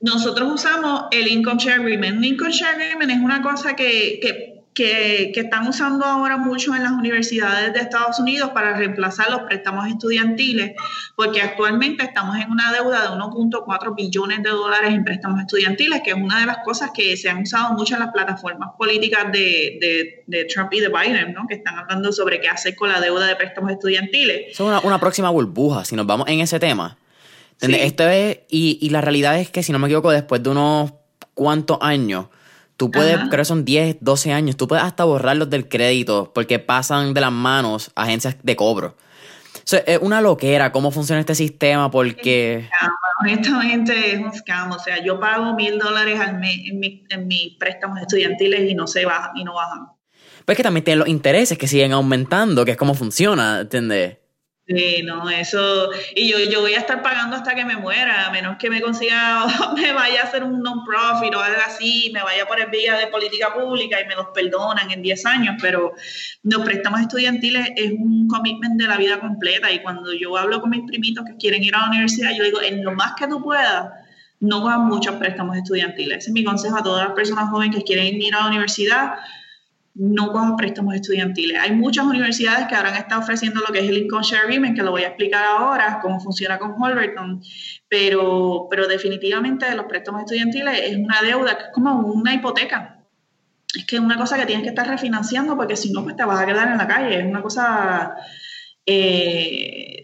Nosotros usamos el income share agreement. Un income share agreement es una cosa que, que que, están usando ahora mucho en las universidades de Estados Unidos para reemplazar los préstamos estudiantiles, porque actualmente estamos en una deuda de 1.4 billones de dólares en préstamos estudiantiles, que es una de las cosas que se han usado mucho en las plataformas políticas de, de, Trump y de Biden, ¿no? que están hablando sobre qué hacer con la deuda de préstamos estudiantiles. Es una, una próxima burbuja, si nos vamos en ese tema. Esto es, y, y la realidad es que, si no me equivoco, después de unos cuantos años, Tú puedes, creo que son 10, 12 años, tú puedes hasta borrarlos del crédito porque pasan de las manos a agencias de cobro. es una loquera cómo funciona este sistema porque... honestamente es un scam. O sea, yo pago mil dólares al mes en, en mis préstamos estudiantiles y no se bajan y no bajan. Pero es que también tienen los intereses que siguen aumentando, que es como funciona, ¿entiendes? Sí, no, eso, y yo, yo voy a estar pagando hasta que me muera, a menos que me consiga, me vaya a hacer un non-profit o algo así, me vaya por el vía de política pública y me los perdonan en 10 años, pero los préstamos estudiantiles es un commitment de la vida completa y cuando yo hablo con mis primitos que quieren ir a la universidad, yo digo, en lo más que tú puedas, no cojan muchos préstamos estudiantiles. Ese es mi consejo a todas las personas jóvenes que quieren ir a la universidad no cojan préstamos estudiantiles. Hay muchas universidades que ahora han estado ofreciendo lo que es el Income Share Agreement, que lo voy a explicar ahora, cómo funciona con Holberton, pero, pero definitivamente los préstamos estudiantiles es una deuda, que es como una hipoteca. Es que es una cosa que tienes que estar refinanciando porque si no, pues te vas a quedar en la calle. Es una cosa... Eh,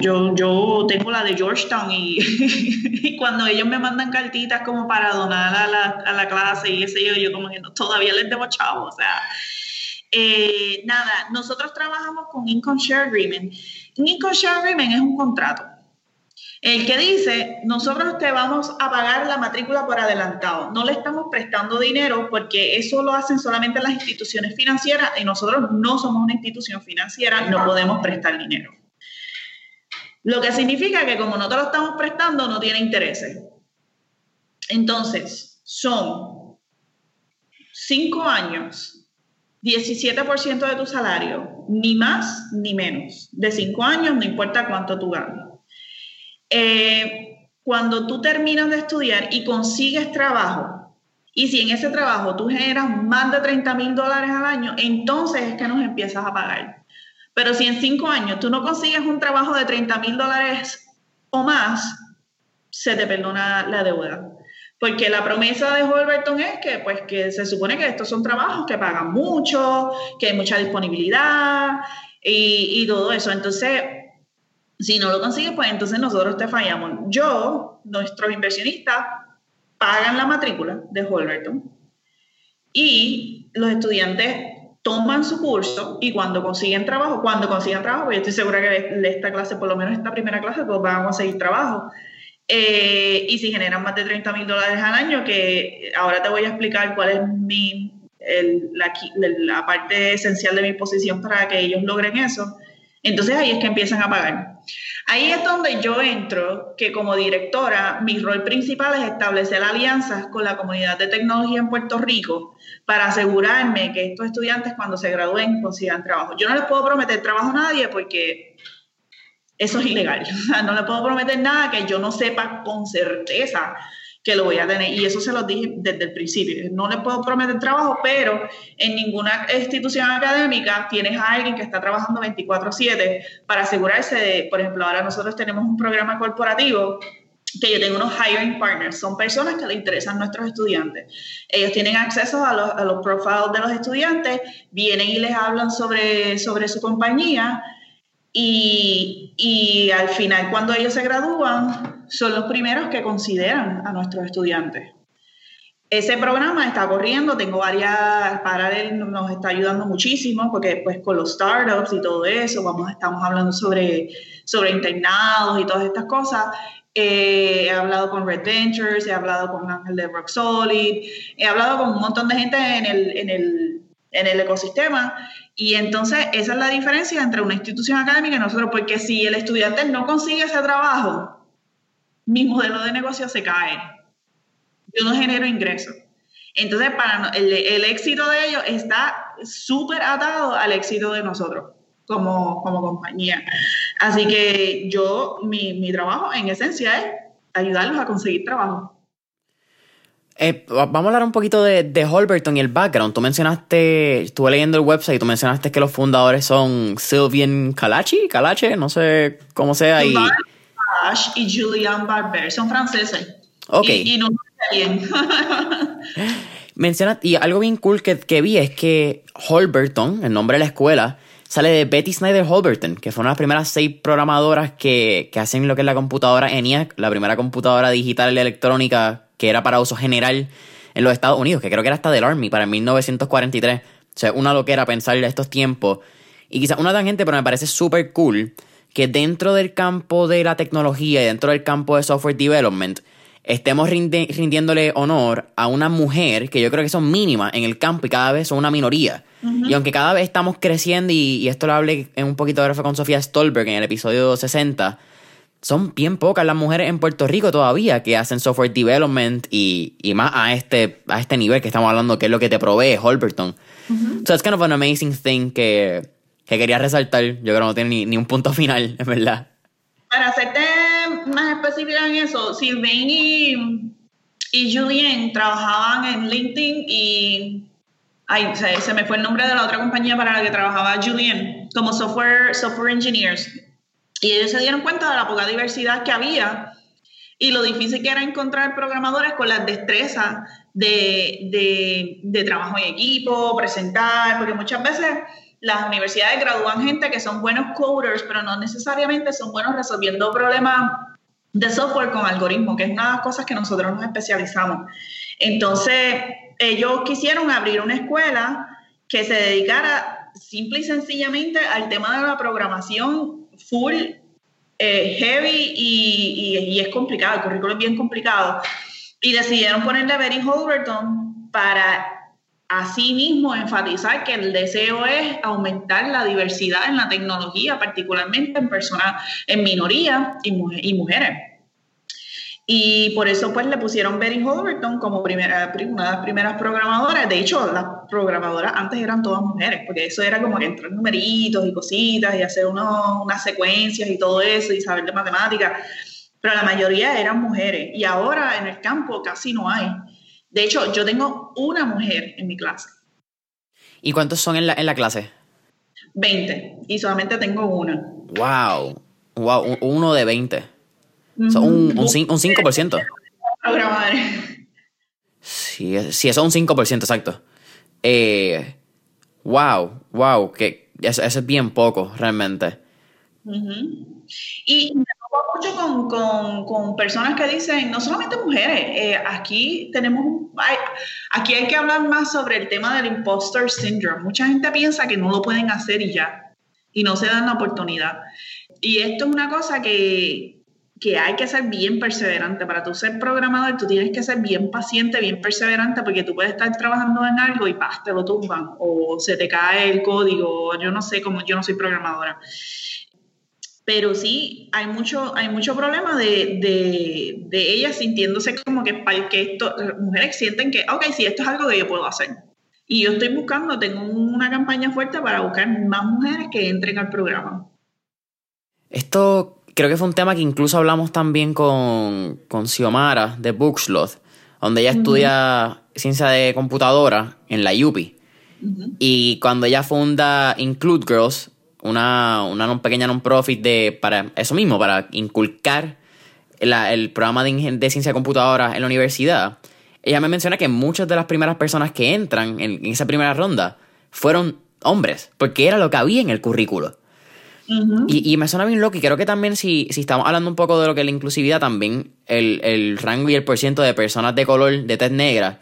yo, yo tengo la de Georgetown y, cuando ellos me mandan cartitas como para donar a la, a la clase y ese yo, yo como que todavía les debo chavo, o sea, eh, nada, nosotros trabajamos con Income Share Agreement. Un Income Share Agreement es un contrato. El que dice, nosotros te vamos a pagar la matrícula por adelantado. No le estamos prestando dinero porque eso lo hacen solamente las instituciones financieras y nosotros no somos una institución financiera, no podemos prestar dinero. Lo que significa que como no te lo estamos prestando, no tiene intereses. Entonces, son cinco años, 17% de tu salario, ni más ni menos. De cinco años, no importa cuánto tú ganas. Eh, cuando tú terminas de estudiar y consigues trabajo, y si en ese trabajo tú generas más de 30 mil dólares al año, entonces es que nos empiezas a pagar. Pero si en cinco años tú no consigues un trabajo de 30 mil dólares o más, se te perdona la deuda. Porque la promesa de Holberton es que, pues, que se supone que estos son trabajos que pagan mucho, que hay mucha disponibilidad y, y todo eso. Entonces, Si no lo consigues, pues entonces nosotros te fallamos. Yo, nuestros inversionistas, pagan la matrícula de Holberton y los estudiantes toman su curso y cuando consiguen trabajo, cuando consigan trabajo, pues yo estoy segura que esta clase, por lo menos esta primera clase, pues van a conseguir trabajo. Eh, y si generan más de 30 mil dólares al año, que ahora te voy a explicar cuál es mi, la, parte esencial de mi posición para que ellos logren eso, entonces ahí es que empiezan a pagar. Ahí es donde yo entro, que como directora, mi rol principal es establecer alianzas con la comunidad de tecnología en Puerto Rico para asegurarme que estos estudiantes cuando se gradúen consigan trabajo. Yo no les puedo prometer trabajo a nadie porque eso es ilegal. no le puedo prometer nada que yo no sepa con certeza que lo voy a tener. Y eso se lo dije desde el principio. No le puedo prometer trabajo, pero en ninguna institución académica tienes a alguien que está trabajando 24/7 para asegurarse de, por ejemplo, ahora nosotros tenemos un programa corporativo que yo tengo unos hiring partners, son personas que le interesan nuestros estudiantes. Ellos tienen acceso a los, a los profiles de los estudiantes, vienen y les hablan sobre, sobre su compañía y, y al final cuando ellos se gradúan son los primeros que consideran a nuestros estudiantes. Ese programa está corriendo, tengo varias, paralelas, nos está ayudando muchísimo porque pues con los startups y todo eso, vamos, estamos hablando sobre, sobre internados y todas estas cosas. Eh, he hablado con Red Ventures, he hablado con Ángel de Rock Solid, he hablado con un montón de gente en el, en el, en el ecosistema y entonces esa es la diferencia entre una institución académica y nosotros, porque si el estudiante no consigue ese trabajo, mi modelo de negocio se cae. Yo no genero ingresos. Entonces, para el, éxito de ellos está súper atado al éxito de nosotros como, como compañía. Así que yo, mi, mi trabajo en esencia es ayudarlos a conseguir trabajo. Eh, vamos a hablar un poquito de, de, Holberton y el background. Tú mencionaste, estuve leyendo el website, tú mencionaste que los fundadores son Sylvian Calachi, Calache, no sé cómo sea. Y, y Julian Barber. Son franceses. Ok. Y, no bien. Menciona, y algo bien cool que, que, vi es que Holberton, el nombre de la escuela, sale de Betty Snyder Holberton, que fue una de las primeras seis programadoras que, que hacen lo que es la computadora ENIAC, la primera computadora digital electrónica que era para uso general en los Estados Unidos, que creo que era hasta del Army, para 1943. O sea, una loquera pensar estos tiempos. Y quizás una tangente, pero me parece súper cool que dentro del campo de la tecnología y dentro del campo de software development estemos rindiéndole honor a una mujer que yo creo que son mínimas en el campo y cada vez son una minoría. Y aunque cada vez estamos creciendo, y, esto lo hablé en un poquito de fue con Sofía Stolberg en el episodio 60, son bien pocas las mujeres en Puerto Rico todavía que hacen software development y, más a este, a este nivel que estamos hablando, que es lo que te provee Holberton. So it's kind of an amazing thing que que quería resaltar. Yo creo que no tiene ni, un punto final, en verdad. Para hacerte más específica en eso, Sylvain y, y Julien trabajaban en LinkedIn y ay, se, me fue el nombre de la otra compañía para la que trabajaba Julien, como software, software engineers. Y ellos se dieron cuenta de la poca diversidad que había y lo difícil que era encontrar programadores con las destrezas de, de, de trabajo en equipo, presentar, porque muchas veces las universidades gradúan gente que son buenos coders, pero no necesariamente son buenos resolviendo problemas de software con algoritmos, que es una de las cosas que nosotros nos especializamos. Entonces, ellos quisieron abrir una escuela que se dedicara simple y sencillamente al tema de la programación full, eh, heavy y, y, es complicado, el currículo es bien complicado. Y decidieron ponerle Betty Holberton para Asimismo, enfatizar que el deseo es aumentar la diversidad en la tecnología, particularmente en personas, en minorías y, mujeres. Y por eso pues le pusieron Betty Holberton como primera, una de las primeras programadoras. De hecho, las programadoras antes eran todas mujeres, porque eso era como que entrar numeritos y cositas y hacer unas secuencias y todo eso y saber de matemáticas. Pero la mayoría eran mujeres. Y ahora en el campo casi no hay. De hecho, yo tengo una mujer en mi clase. ¿Y cuántos son en la, en la clase? 20. Y solamente tengo una. ¡Wow! ¡Wow! Uno de 20. un, un, un 5%. Sí, sí, eso es un 5%, exacto. Eh, wow, wow, que eso, es bien poco, realmente. Y me topo mucho con, con, con, personas que dicen, no solamente mujeres, eh, aquí tenemos, hay, aquí hay que hablar más sobre el tema del imposter syndrome. Mucha gente piensa que no lo pueden hacer y ya, y no se dan la oportunidad. Y esto es una cosa que, que hay que ser bien perseverante. Para tú ser programador, tú tienes que ser bien paciente, bien perseverante, porque tú puedes estar trabajando en algo y ¡paz! te lo tumban, o se te cae el código, yo no sé cómo, yo no soy programadora pero sí hay mucho, hay mucho problema de, de, ellas sintiéndose como que, que esto, las mujeres sienten que, ok, sí, esto es algo que yo puedo hacer. Y yo estoy buscando, tengo una campaña fuerte para buscar más mujeres que entren al programa. Esto creo que fue un tema que incluso hablamos también con, con Xiomara de Bookslot, donde ella estudia ciencia de computadora en la UPI. Y cuando ella funda Include Girls, una, una pequeña non-profit de, para eso mismo, para inculcar el programa de, de, ciencia de computadora en la universidad, ella me menciona que muchas de las primeras personas que entran en, esa primera ronda fueron hombres, porque era lo que había en el currículo. Y, y, me suena bien loco y creo que también si, si estamos hablando un poco de lo que es la inclusividad, también el, el rango y el porciento de personas de color, de tez negra,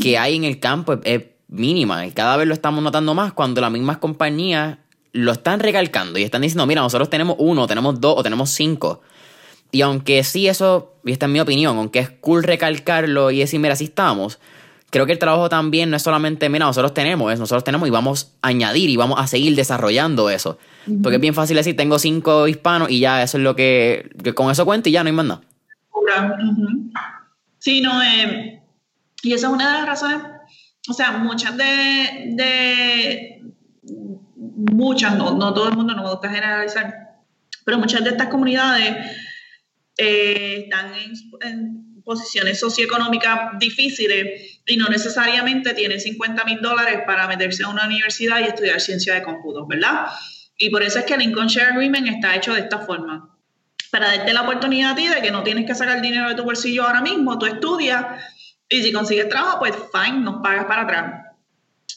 que hay en el campo es, es, mínima y cada vez lo estamos notando más cuando las mismas compañías lo están recalcando y están diciendo, mira, nosotros tenemos uno, tenemos dos o tenemos cinco. Y aunque sí eso, y esta es mi opinión, aunque es cool recalcarlo y decir, mira, así estamos, creo que el trabajo también no es solamente, mira, nosotros tenemos, es nosotros tenemos y vamos a añadir y vamos a seguir desarrollando eso. Porque es bien fácil decir, tengo cinco hispanos y ya eso es lo que, con eso cuento y ya no hay más nada. Sí, no, eh, y esa es una de las razones, o sea, muchas de muchas, no, no todo el mundo, no me gusta generalizar, pero muchas de estas comunidades eh, están en, posiciones socioeconómicas difíciles y no necesariamente tienen 50 mil dólares para meterse a una universidad y estudiar ciencia de cómputos, ¿verdad? Y por eso es que el Income Share Agreement está hecho de esta forma. Para darte la oportunidad a ti de que no tienes que sacar dinero de tu bolsillo ahora mismo, tú estudias y si consigues trabajo, pues fine, nos pagas para atrás.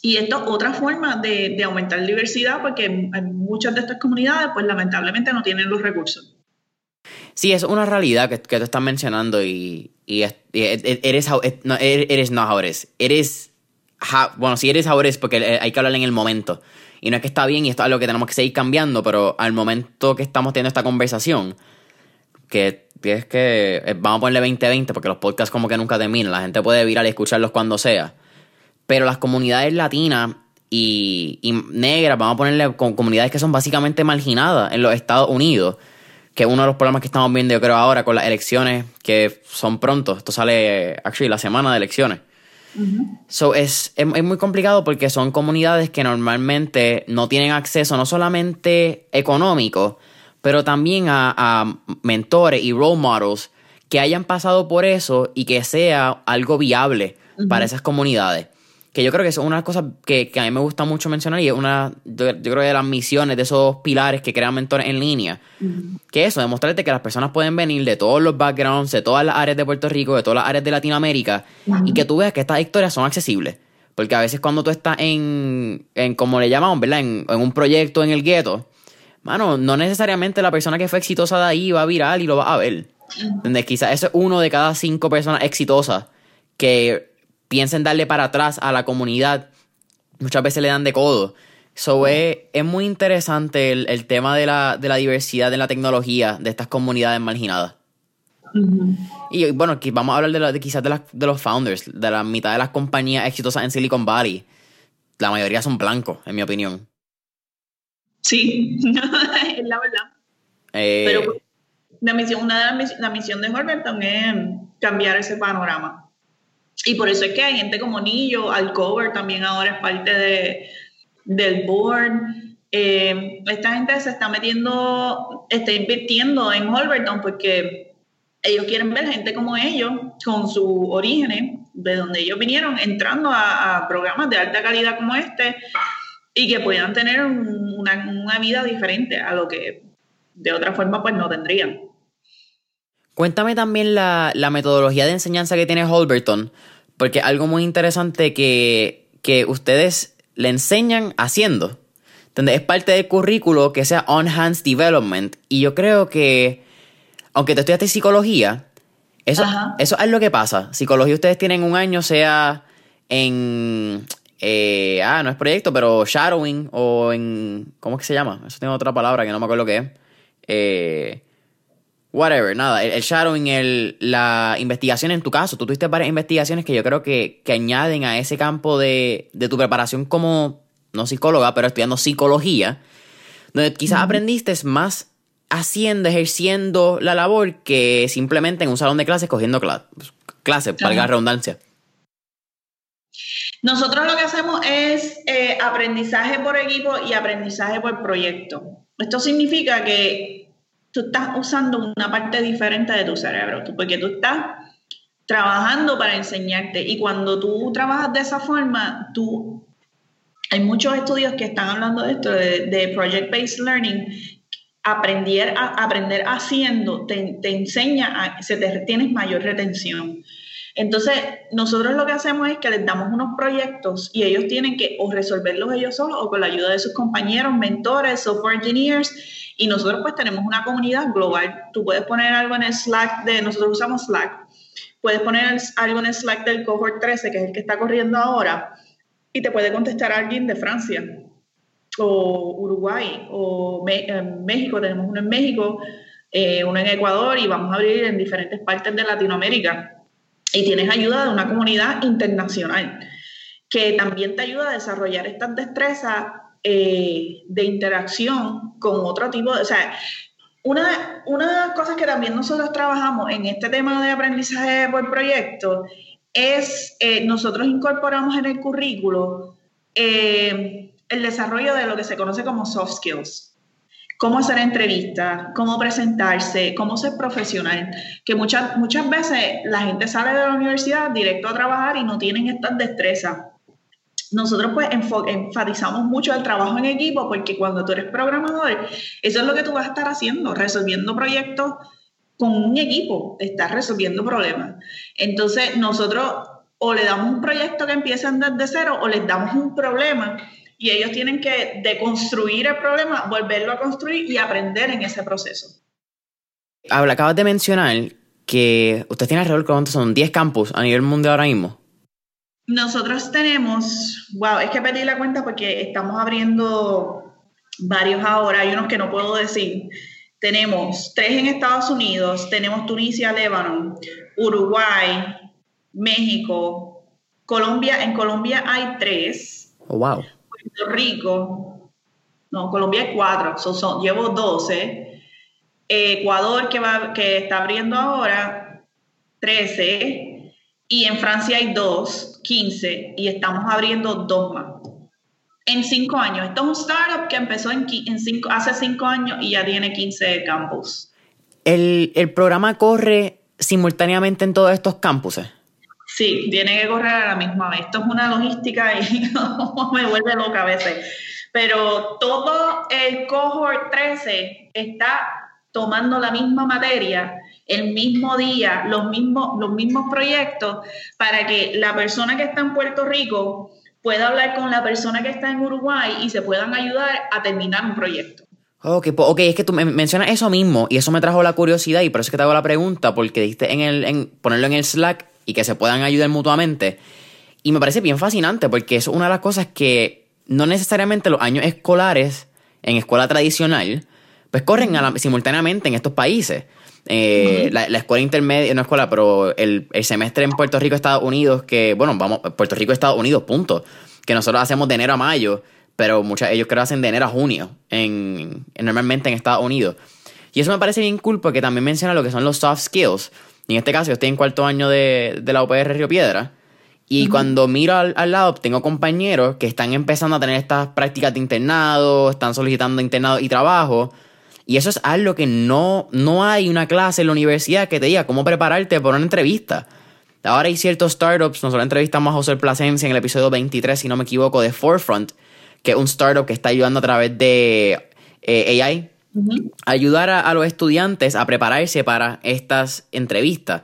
Y esto es otra forma de, de aumentar diversidad porque muchas de estas comunidades pues lamentablemente no tienen los recursos. Sí, es una realidad que, que tú estás mencionando y, y, eres, no, eres no ahora eres, bueno, sí eres ahora porque hay que hablar en el momento. Y no es que está bien y esto es algo que tenemos que seguir cambiando, pero al momento que estamos teniendo esta conversación, que es que eh, vamos a ponerle 2020 porque los podcasts como que nunca terminan, la gente puede virar y escucharlos cuando sea. Pero las comunidades latinas y, negras, vamos a ponerle con comunidades que son básicamente marginadas en los Estados Unidos, que uno de los problemas que estamos viendo, yo creo, ahora con las elecciones que son pronto. Esto sale, actually, la semana de elecciones. So es, es, muy complicado porque son comunidades que normalmente no tienen acceso no solamente económico, pero también a, a, mentores y role models que hayan pasado por eso y que sea algo viable para esas comunidades que yo creo que es una de las cosas que, a mí me gusta mucho mencionar y es una, yo, creo que de las misiones, de esos pilares que crean mentores en línea, que eso, demostrarte que las personas pueden venir de todos los backgrounds, de todas las áreas de Puerto Rico, de todas las áreas de Latinoamérica, y que tú veas que estas historias son accesibles. Porque a veces cuando tú estás en, en como le llamamos, ¿verdad? En, un proyecto en el gueto, mano, no necesariamente la persona que fue exitosa de ahí va a viral y lo va a ver. Donde quizás eso es uno de cada cinco personas exitosas que piensen darle para atrás a la comunidad, muchas veces le dan de codo. So, es, muy interesante el, tema de la, diversidad en la tecnología de estas comunidades marginadas. Y bueno, aquí vamos a hablar de, quizás de, de los founders, de la mitad de las compañías exitosas en Silicon Valley. La mayoría son blancos, en mi opinión. Sí, es la verdad. Eh, Pero la misión, una de las la misión de Horberton es cambiar ese panorama. Y por eso es que hay gente como Nillo, Alcover también ahora es parte de, del board. Eh, esta gente se está metiendo, está invirtiendo en Holberton porque ellos quieren ver gente como ellos, con sus orígenes, de donde ellos vinieron, entrando a, programas de alta calidad como este y que puedan tener una, una vida diferente a lo que de otra forma pues no tendrían. Cuéntame también la, metodología de enseñanza que tiene Holberton, porque algo muy interesante que, que ustedes le enseñan haciendo. donde es parte del currículo que sea on-hands development. Y yo creo que, aunque te estudiaste psicología, eso, eso es lo que pasa. Psicología ustedes tienen un año, sea en... Eh, ah, no es proyecto, pero shadowing o en... ¿Cómo es que se llama? Eso tiene otra palabra que no me acuerdo qué es. Eh, whatever, nada. El, shadowing, el, la investigación en tu caso. Tú tuviste varias investigaciones que yo creo que, que añaden a ese campo de, de tu preparación como, no psicóloga, pero estudiando psicología. Donde quizás aprendiste más haciendo, ejerciendo la labor que simplemente en un salón de clases cogiendo clases, clase, valga la redundancia. Nosotros lo que hacemos es eh, aprendizaje por equipo y aprendizaje por proyecto. Esto significa que tú estás usando una parte diferente de tu cerebro, porque tú estás trabajando para enseñarte y cuando tú trabajas de esa forma, tú hay muchos estudios que están hablando de esto, de project-based learning, aprender, a, aprender haciendo te, enseña a se te, tienes mayor retención. Entonces, nosotros lo que hacemos es que les damos unos proyectos y ellos tienen que o resolverlos ellos solos o con la ayuda de sus compañeros, mentores, software engineers. Y nosotros pues tenemos una comunidad global. Tú puedes poner algo en el Slack de, nosotros usamos Slack, puedes poner algo en el Slack del cohort 13, que es el que está corriendo ahora, y te puede contestar alguien de Francia o Uruguay o en México, tenemos uno en México, eh, uno en Ecuador y vamos a abrir en diferentes partes de Latinoamérica. Y tienes ayuda de una comunidad internacional que también te ayuda a desarrollar estas destrezas eh, de interacción con otro tipo de... O sea, una, una de las cosas que también nosotros trabajamos en este tema de aprendizaje por proyecto es, eh, nosotros incorporamos en el currículo el desarrollo de lo que se conoce como soft skills. Cómo hacer entrevistas, cómo presentarse, cómo ser profesional. Que muchas, muchas veces la gente sale de la universidad directo a trabajar y no tienen estas destrezas. Nosotros pues enfatizamos mucho el trabajo en equipo porque cuando tú eres programador, eso es lo que tú vas a estar haciendo, resolviendo proyectos con un equipo, estás resolviendo problemas. Entonces nosotros o le damos un proyecto que empieza desde cero o les damos un problema y ellos tienen que deconstruir el problema, volverlo a construir y aprender en ese proceso. Habla, acabas de mencionar que usted tiene alrededor, ¿cuántos son? 10 campus a nivel mundial ahora mismo. Nosotros tenemos, wow, es que perdí la cuenta porque estamos abriendo varios ahora, hay unos que no puedo decir. Tenemos tres en Estados Unidos, tenemos Tunisia, Líbano, Uruguay, México, Colombia. En Colombia hay tres. Oh, wow. Puerto Rico, no, Colombia hay cuatro, son, llevo 12. Ecuador, que, va, que está abriendo ahora, 13. Y en Francia hay dos, 15. Y estamos abriendo dos más. En cinco años. Esto es un startup que empezó en, en cinco, hace cinco años y ya tiene 15 campus. ¿El, el programa corre simultáneamente en todos estos campuses? Sí, tiene que correr a la misma vez. Esto es una logística y me vuelve loca a veces. Pero todo el cohort 13 está tomando la misma materia, el mismo día, los mismos, los mismos proyectos, para que la persona que está en Puerto Rico pueda hablar con la persona que está en Uruguay y se puedan ayudar a terminar un proyecto. Ok, ok, es que tú mencionas eso mismo y eso me trajo la curiosidad y por eso es que te hago la pregunta, porque diste en el, en ponerlo en el Slack y que se puedan ayudar mutuamente. Y me parece bien fascinante porque es una de las cosas que no necesariamente los años escolares en escuela tradicional, pues corren simultáneamente en estos países. Eh, la, escuela intermedia, no escuela, pero el, semestre en Puerto Rico, Estados Unidos, que, bueno, vamos, Puerto Rico, Estados Unidos, punto. Que nosotros hacemos de enero a mayo, pero muchos ellos creo que hacen de enero a junio, en, normalmente en Estados Unidos. Y eso me parece bien cool porque también menciona lo que son los soft skills en este caso, yo estoy en cuarto año de, la UPR Río Piedra. Y cuando miro al, lado, tengo compañeros que están empezando a tener estas prácticas de internado, están solicitando internado y trabajo. Y eso es algo que no, no hay una clase en la universidad que te diga cómo prepararte para una entrevista. Ahora hay ciertos startups, nosotros entrevistamos a José Plasencia en el episodio 23, si no me equivoco, de Forefront, que es un startup que está ayudando a través de eh, AI, Ayudar a, los estudiantes a prepararse para estas entrevistas.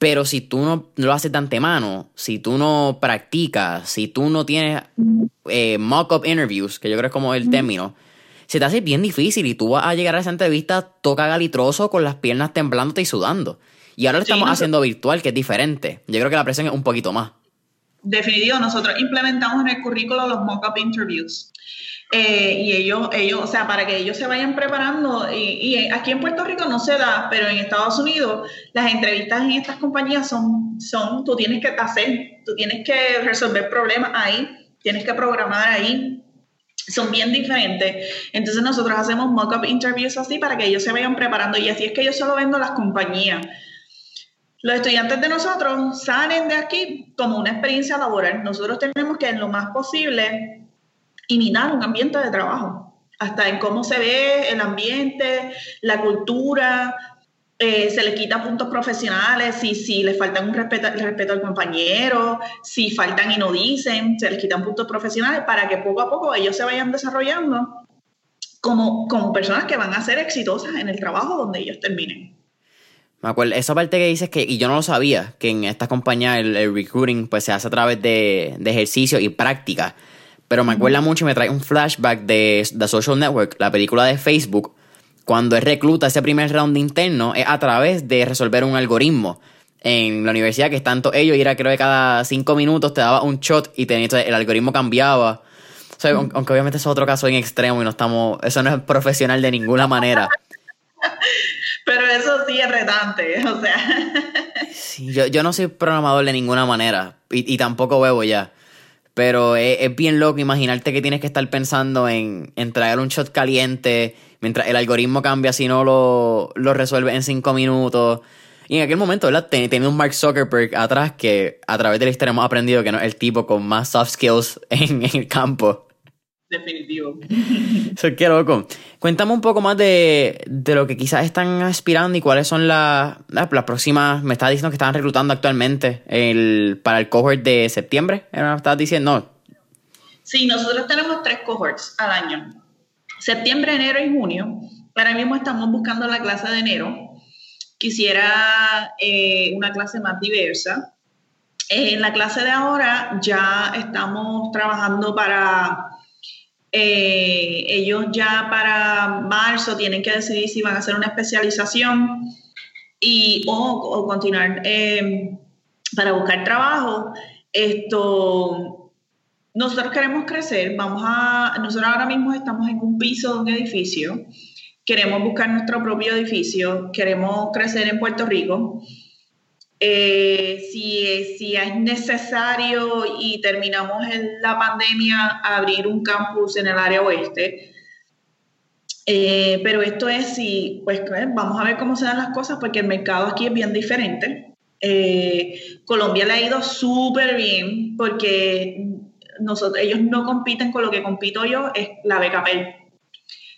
Pero si tú no lo haces de antemano, si tú no practicas, si tú no tienes eh, mock-up interviews, que yo creo que es como el término, se te hace bien difícil y tú vas a llegar a esa entrevista toca galitroso con las piernas temblándote y sudando. Y ahora lo estamos haciendo virtual, que es diferente. Yo creo que la presión es un poquito más. Definitivo, nosotros implementamos en el currículo los mock-up interviews. Eh, y ellos, ellos, o sea, para que ellos se vayan preparando, y, aquí en Puerto Rico no se da, pero en Estados Unidos las entrevistas en estas compañías son, son, tú tienes que hacer, tú tienes que resolver problemas ahí, tienes que programar ahí, son bien diferentes. Entonces nosotros hacemos mock-up interviews así para que ellos se vayan preparando y así es que yo solo vendo las compañías. Los estudiantes de nosotros salen de aquí como una experiencia laboral. Nosotros tenemos que en lo más posible imitar un ambiente de trabajo, hasta en cómo se ve el ambiente, la cultura, eh, se le quita puntos profesionales, si, si le faltan un respeto, respeto al compañero, si faltan y no dicen, se les quitan puntos profesionales para que poco a poco ellos se vayan desarrollando como, como personas que van a ser exitosas en el trabajo donde ellos terminen. Me acuerdo, esa parte que dices que, y yo no lo sabía, que en esta compañía el, recruiting pues se hace a través de, de ejercicio y práctica. Pero me acuerda mucho y me trae un flashback de The Social Network, la película de Facebook, cuando él recluta ese primer round interno, es a través de resolver un algoritmo en la universidad, que es tanto ellos, y era creo que cada cinco minutos te daba un shot y tenía, el algoritmo cambiaba. aunque obviamente es otro caso en extremo y no estamos, eso no es profesional de ninguna manera. Pero eso sí es retante, o sea. yo, yo no soy programador de ninguna manera y, y tampoco bebo ya. Pero es, bien loco imaginarte que tienes que estar pensando en, en traer un shot caliente mientras el algoritmo cambia si no lo, lo resuelve en cinco minutos. Y en aquel momento, ¿verdad? Tenía un Mark Zuckerberg atrás que a través de la historia hemos aprendido que no es el tipo con más soft skills en, en el campo definitivo. qué loco. Cuéntame un poco más de, lo que quizás están aspirando y cuáles son las, las próximas. Me estás diciendo que están reclutando actualmente el, para el cohort de septiembre. ¿Me estabas diciendo? Sí, nosotros tenemos tres cohorts al año: septiembre, enero y junio. Ahora mismo estamos buscando la clase de enero. Quisiera eh, una clase más diversa. En la clase de ahora ya estamos trabajando para eh, ellos ya para marzo tienen que decidir si van a hacer una especialización y, o, continuar eh, para buscar trabajo. Esto, nosotros queremos crecer, vamos a, nosotros ahora mismo estamos en un piso de un edificio, queremos buscar nuestro propio edificio, queremos crecer en Puerto Rico. Eh, si, si, es necesario y terminamos en la pandemia, abrir un campus en el área oeste. Eh, pero esto es si, pues eh, vamos a ver cómo se dan las cosas porque el mercado aquí es bien diferente. Colombia le ha ido súper bien porque nosotros, ellos no compiten con lo que compito yo, es la BKP.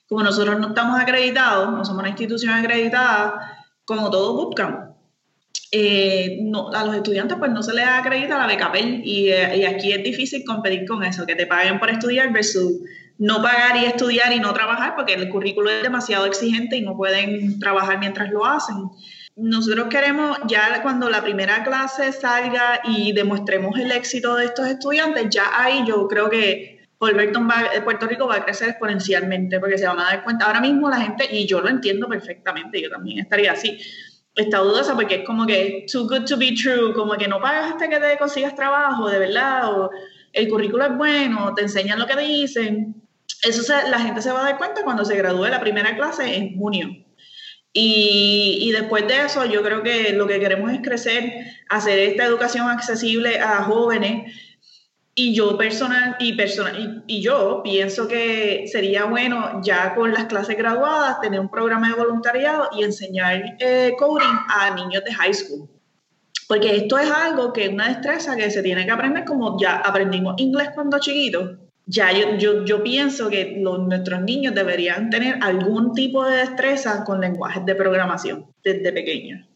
Como nosotros no estamos acreditados, no somos una institución acreditada, como todos buscan, eh, no, a los estudiantes pues no se les acredita la beca y, eh, y, aquí es difícil competir con eso, que te paguen por estudiar versus no pagar y estudiar y no trabajar porque el currículo es demasiado exigente y no pueden trabajar mientras lo hacen. Nosotros queremos, ya cuando la primera clase salga y demostremos el éxito de estos estudiantes, ya ahí yo creo que va, Puerto Rico va a crecer exponencialmente porque se van a dar cuenta. Ahora mismo la gente, y yo lo entiendo perfectamente, yo también estaría así, está dudosa porque es como que too good to be true, como que no pagas hasta que te consigas trabajo, de verdad, o el currículo es bueno, te enseñan lo que dicen. Eso la gente se va a dar cuenta cuando se gradúe la primera clase en junio. Y, y, después de eso, yo creo que lo que queremos es crecer, hacer esta educación accesible a jóvenes y yo personal y personal y, yo pienso que sería bueno ya con las clases graduadas tener un programa de voluntariado y enseñar eh, coding a niños de high school. Porque esto es algo que es una destreza que se tiene que aprender como ya aprendimos inglés cuando chiquitos. Ya yo, yo, yo pienso que los, nuestros niños deberían tener algún tipo de destreza con lenguajes de programación desde pequeños.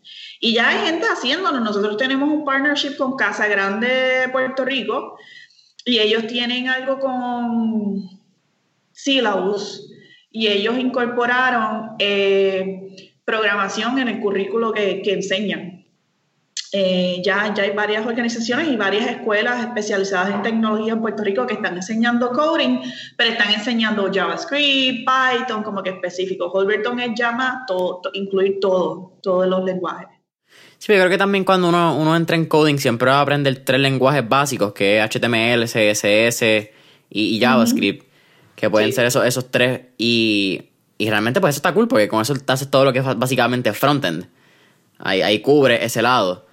Y ya hay gente haciéndolo. Nosotros tenemos un partnership con Casa Grande Puerto Rico, y ellos tienen algo con syllabus y ellos incorporaron eh, programación en el currículo que, enseñan. Eh, ya, ya hay varias organizaciones y varias escuelas especializadas en tecnología en Puerto Rico que están enseñando coding, pero están enseñando JavaScript, Python, como que específico. Holberton es llama todo, incluir todo, todos los lenguajes. Sí, yo creo que también cuando uno, uno entra en coding siempre va a aprender tres lenguajes básicos, que es HTML, CSS y, JavaScript, que pueden ser esos, esos tres. Y, y, realmente pues eso está cool, porque con eso te haces todo lo que es básicamente frontend. Ahí, ahí cubre ese lado.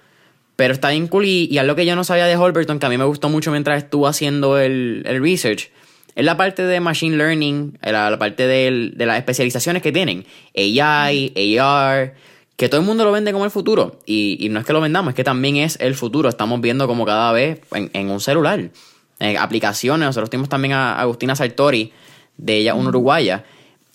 Pero está bien cool y, algo que yo no sabía de Holberton, que a mí me gustó mucho mientras estuvo haciendo el, research, es la parte de Machine Learning, la, parte de, las especializaciones que tienen. AI, AR, que todo el mundo lo vende como el futuro. Y, no es que lo vendamos, es que también es el futuro. Estamos viendo como cada vez en, un celular. En aplicaciones, nosotros tenemos también a Agustina Sartori, de ella, una uruguaya.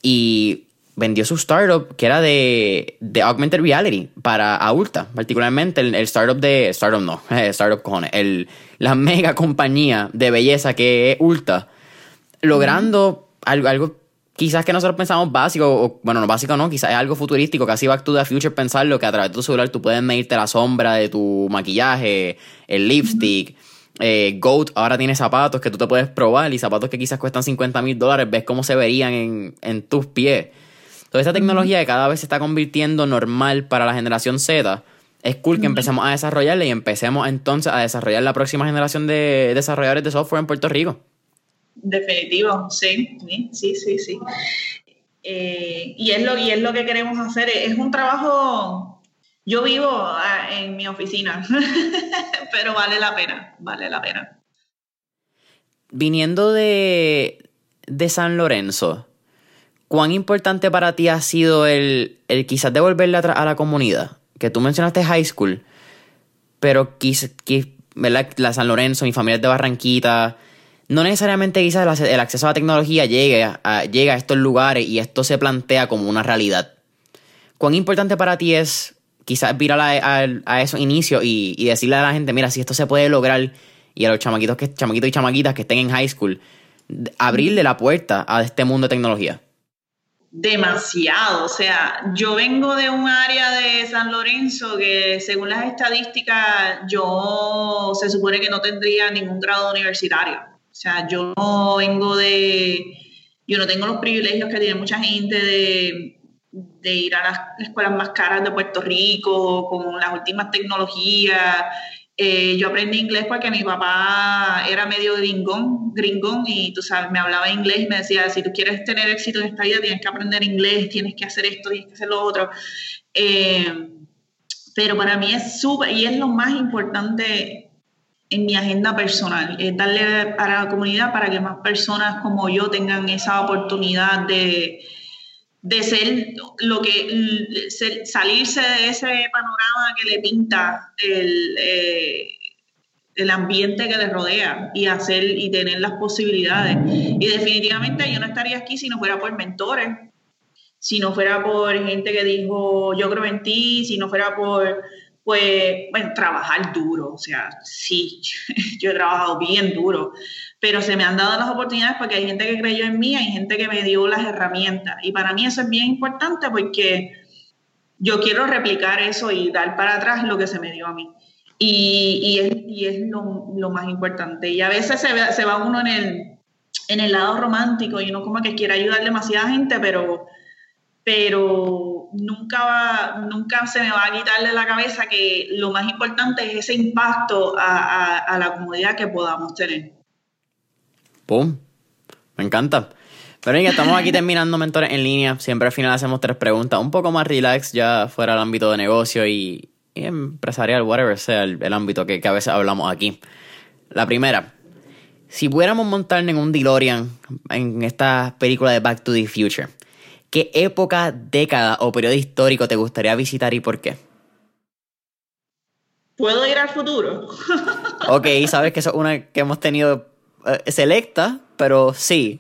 Y vendió su startup que era de, de augmented reality para Aulta, particularmente el, startup de. Startup no, startup cojones. El, la mega compañía de belleza que es Ulta, logrando algo, algo quizás que nosotros pensamos básico, o, bueno, no básico no, quizás es algo futurístico, casi back to the future pensarlo, que a través de tu celular tú puedes medirte la sombra de tu maquillaje, el lipstick. Eh, Goat ahora tiene zapatos que tú te puedes probar y zapatos que quizás cuestan 50 mil dólares, ves cómo se verían en, en tus pies. Toda esta tecnología que cada vez se está convirtiendo normal para la generación Z, es cool que empecemos a desarrollarla y empecemos entonces a desarrollar la próxima generación de desarrolladores de software en Puerto Rico. Definitivo, sí, sí, sí, sí. Eh, y, es lo, y es lo que queremos hacer. Es un trabajo, yo vivo ah, en mi oficina, pero vale la pena, vale la pena. Viniendo de, de San Lorenzo, ¿cuán importante para ti ha sido el, el quizás devolverle a, la comunidad? Que tú mencionaste high school, pero quizás, la San Lorenzo, mi familia de Barranquita, no necesariamente quizás el acceso a la tecnología llegue a, a estos lugares y esto se plantea como una realidad. ¿Cuán importante para ti es quizás virar a, a, esos inicios y, y, decirle a la gente, mira, si esto se puede lograr y a los chamaquitos, que, chamaquitos y chamaquitas que estén en high school, abrirle la puerta a este mundo de tecnología? Demasiado. O sea, yo vengo de un área de San Lorenzo que según las estadísticas yo se supone que no tendría ningún grado universitario. O sea, yo no vengo de, yo no tengo los privilegios que tiene mucha gente de, de ir a las escuelas más caras de Puerto Rico con las últimas tecnologías eh, yo aprendí inglés porque mi papá era medio gringón, gringón y tú sabes, me hablaba inglés y me decía, si tú quieres tener éxito en esta vida tienes que aprender inglés, tienes que hacer esto, tienes que hacer lo otro. Eh, pero para mí es súper, y es lo más importante en mi agenda personal, es darle para la comunidad para que más personas como yo tengan esa oportunidad de, de ser lo que salirse de ese panorama que le pinta el, eh, el ambiente que le rodea y hacer y tener las posibilidades. Y definitivamente yo no estaría aquí si no fuera por mentores, si no fuera por gente que dijo yo creo en ti, si no fuera por pues, bueno, trabajar duro, o sea, sí, yo he trabajado bien duro, pero se me han dado las oportunidades porque hay gente que creyó en mí, hay gente que me dio las herramientas. Y para mí eso es bien importante porque yo quiero replicar eso y dar para atrás lo que se me dio a mí. Y, es, y es lo, más importante. Y a veces se, se va uno en el, en el lado romántico y uno como que quiere ayudar demasiada gente, pero pero nunca, va, nunca se me va a quitar de la cabeza que lo más importante es ese impacto a, la comunidad que podamos tener. ¡Pum! Me encanta. Pero ya estamos aquí terminando Mentores en línea. Siempre al final hacemos tres preguntas, un poco más relax, ya fuera del ámbito de negocio y, empresarial, whatever sea el, ámbito que, que, a veces hablamos aquí. La primera, si pudiéramos montar en un DeLorean en esta película de Back to the Future, ¿Qué época, década o periodo histórico te gustaría visitar y por qué? ¿Puedo ir al futuro? ok, sabes que eso es una que hemos tenido eh, selecta, pero sí.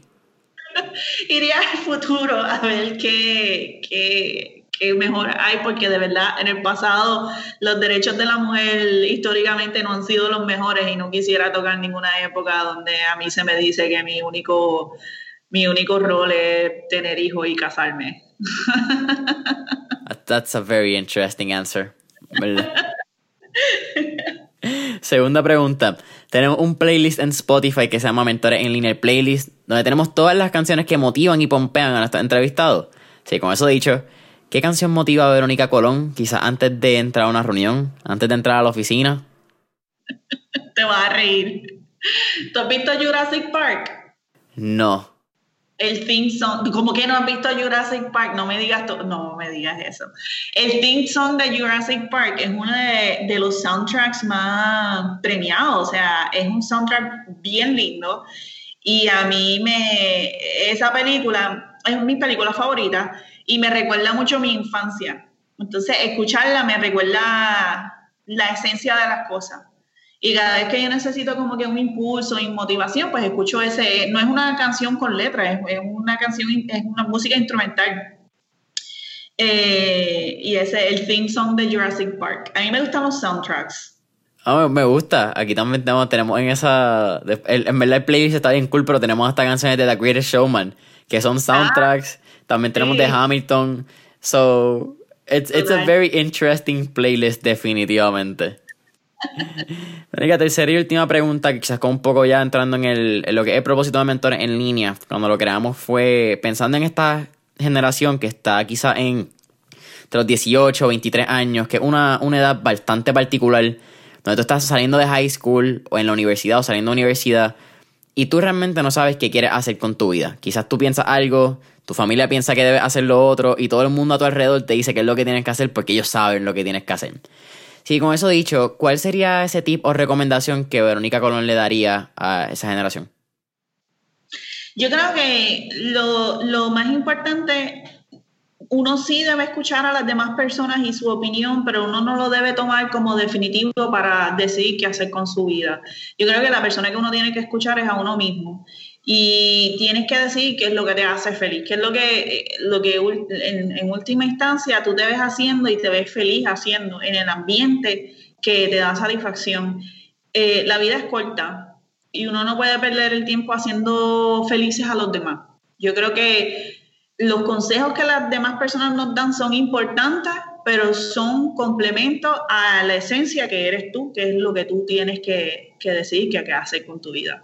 Iría al futuro a ver qué, qué, qué, mejor hay, porque de verdad en el pasado los derechos de la mujer históricamente no han sido los mejores y no quisiera tocar ninguna época donde a mí se me dice que mi único mi único rol es tener hijos y casarme. That's a very interesting answer. Segunda pregunta. Tenemos un playlist en Spotify que se llama Mentores en Línea, playlist, donde tenemos todas las canciones que motivan y pompean a nuestros entrevistados. Sí, con eso dicho, ¿qué canción motiva a Verónica Colón quizás antes de entrar a una reunión, antes de entrar a la oficina? Te vas a reír. ¿Tú has visto Jurassic Park? No el theme song, como que no has visto Jurassic Park, no me digas, no me digas eso. El theme song de Jurassic Park es uno de, de, los soundtracks más premiados, o sea, es un soundtrack bien lindo y a mí me, esa película es mi película favorita y me recuerda mucho mi infancia. Entonces, escucharla me recuerda la esencia de las cosas. Y cada vez que yo necesito como que un impulso y motivación, pues escucho ese, no es una canción con letra, es, una canción, es una música instrumental. Eh, y ese el theme song de Jurassic Park. A mí me gustan los soundtracks. Ah, me gusta. Aquí también tenemos, tenemos en esa. En verdad, el playlist está bien cool, pero tenemos hasta canciones de The Greatest Showman, que son soundtracks. también tenemos de Hamilton. So, it's, it's a very interesting playlist, definitivamente. La tercera y última pregunta, quizás con un poco ya entrando en, el, lo que es el propósito de mentores en línea, cuando lo creamos fue pensando en esta generación que está quizás en entre los 18 o 23 años, que es una, una edad bastante particular, donde tú estás saliendo de high school o en la universidad o saliendo de universidad y tú realmente no sabes qué quieres hacer con tu vida. Quizás tú piensas algo, tu familia piensa que debes hacer lo otro y todo el mundo a tu alrededor te dice qué es lo que tienes que hacer porque ellos saben lo que tienes que hacer. Sí, con eso dicho, ¿cuál sería ese tip o recomendación que Verónica Colón le daría a esa generación? Yo creo que lo, lo más importante, uno sí debe escuchar a las demás personas y su opinión, pero uno no lo debe tomar como definitivo para decidir qué hacer con su vida. Yo creo que la persona que uno tiene que escuchar es a uno mismo y tienes que decir qué es lo que te hace feliz, qué es lo que, lo que en, última instancia tú te ves haciendo y te ves feliz haciendo en el ambiente que te da satisfacción. Eh, la vida es corta y uno no puede perder el tiempo haciendo felices a los demás. Yo creo que los consejos que las demás personas nos dan son importantes, pero son complementos a la esencia que eres tú, que es lo que tú tienes que, que decidir qué hacer con tu vida.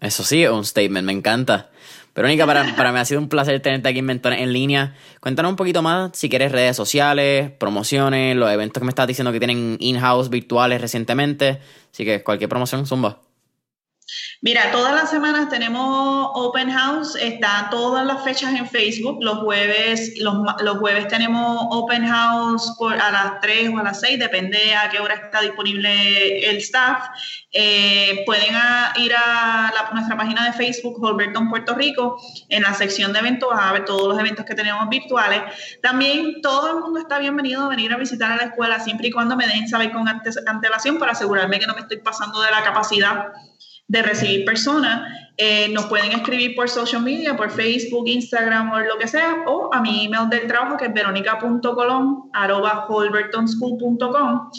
Eso sí, es un statement, me encanta. Verónica, para, para mí ha sido un placer tenerte aquí en Mentores en línea. Cuéntanos un poquito más, si quieres, redes sociales, promociones, los eventos que me estás diciendo que tienen in-house virtuales recientemente. Así que cualquier promoción, zumba. Mira, todas las semanas tenemos Open House, está todas las fechas en Facebook. Los jueves, los, los jueves tenemos Open House por, a las 3 o a las 6, depende a qué hora está disponible el staff. Eh, pueden ir a nuestra página de Facebook, Holberton Puerto Rico, en la sección de eventos, a ver todos los eventos que tenemos virtuales. También todo el mundo está bienvenido a venir a visitar a la escuela siempre y cuando me den saber con antelación para asegurarme que no me estoy pasando de la capacidad de recibir personas, eh, nos pueden escribir por social media, por Facebook, Instagram o lo que sea, o a mi email del trabajo que es veronica.colon.holbertonschool.com.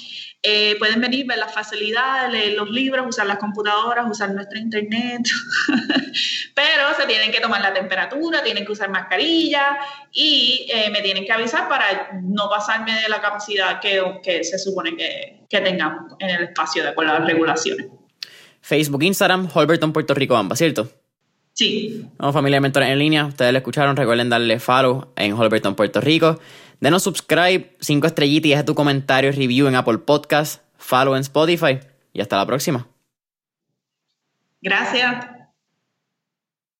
Eh, pueden venir, ver las facilidades, leer los libros, usar las computadoras, usar nuestra internet, pero se tienen que tomar la temperatura, tienen que usar mascarilla y eh, me tienen que avisar para no pasarme de la capacidad que, que se supone que, que tengamos en el espacio de acuerdo a las regulaciones. Facebook, Instagram, Holberton, Puerto Rico, ambas, ¿cierto? Sí. Vamos, familia de mentores en línea. Ustedes lo escucharon. Recuerden darle follow en Holberton, Puerto Rico. Denos subscribe, cinco estrellitas y deja tu comentario, review en Apple Podcast, follow en Spotify. Y hasta la próxima. Gracias.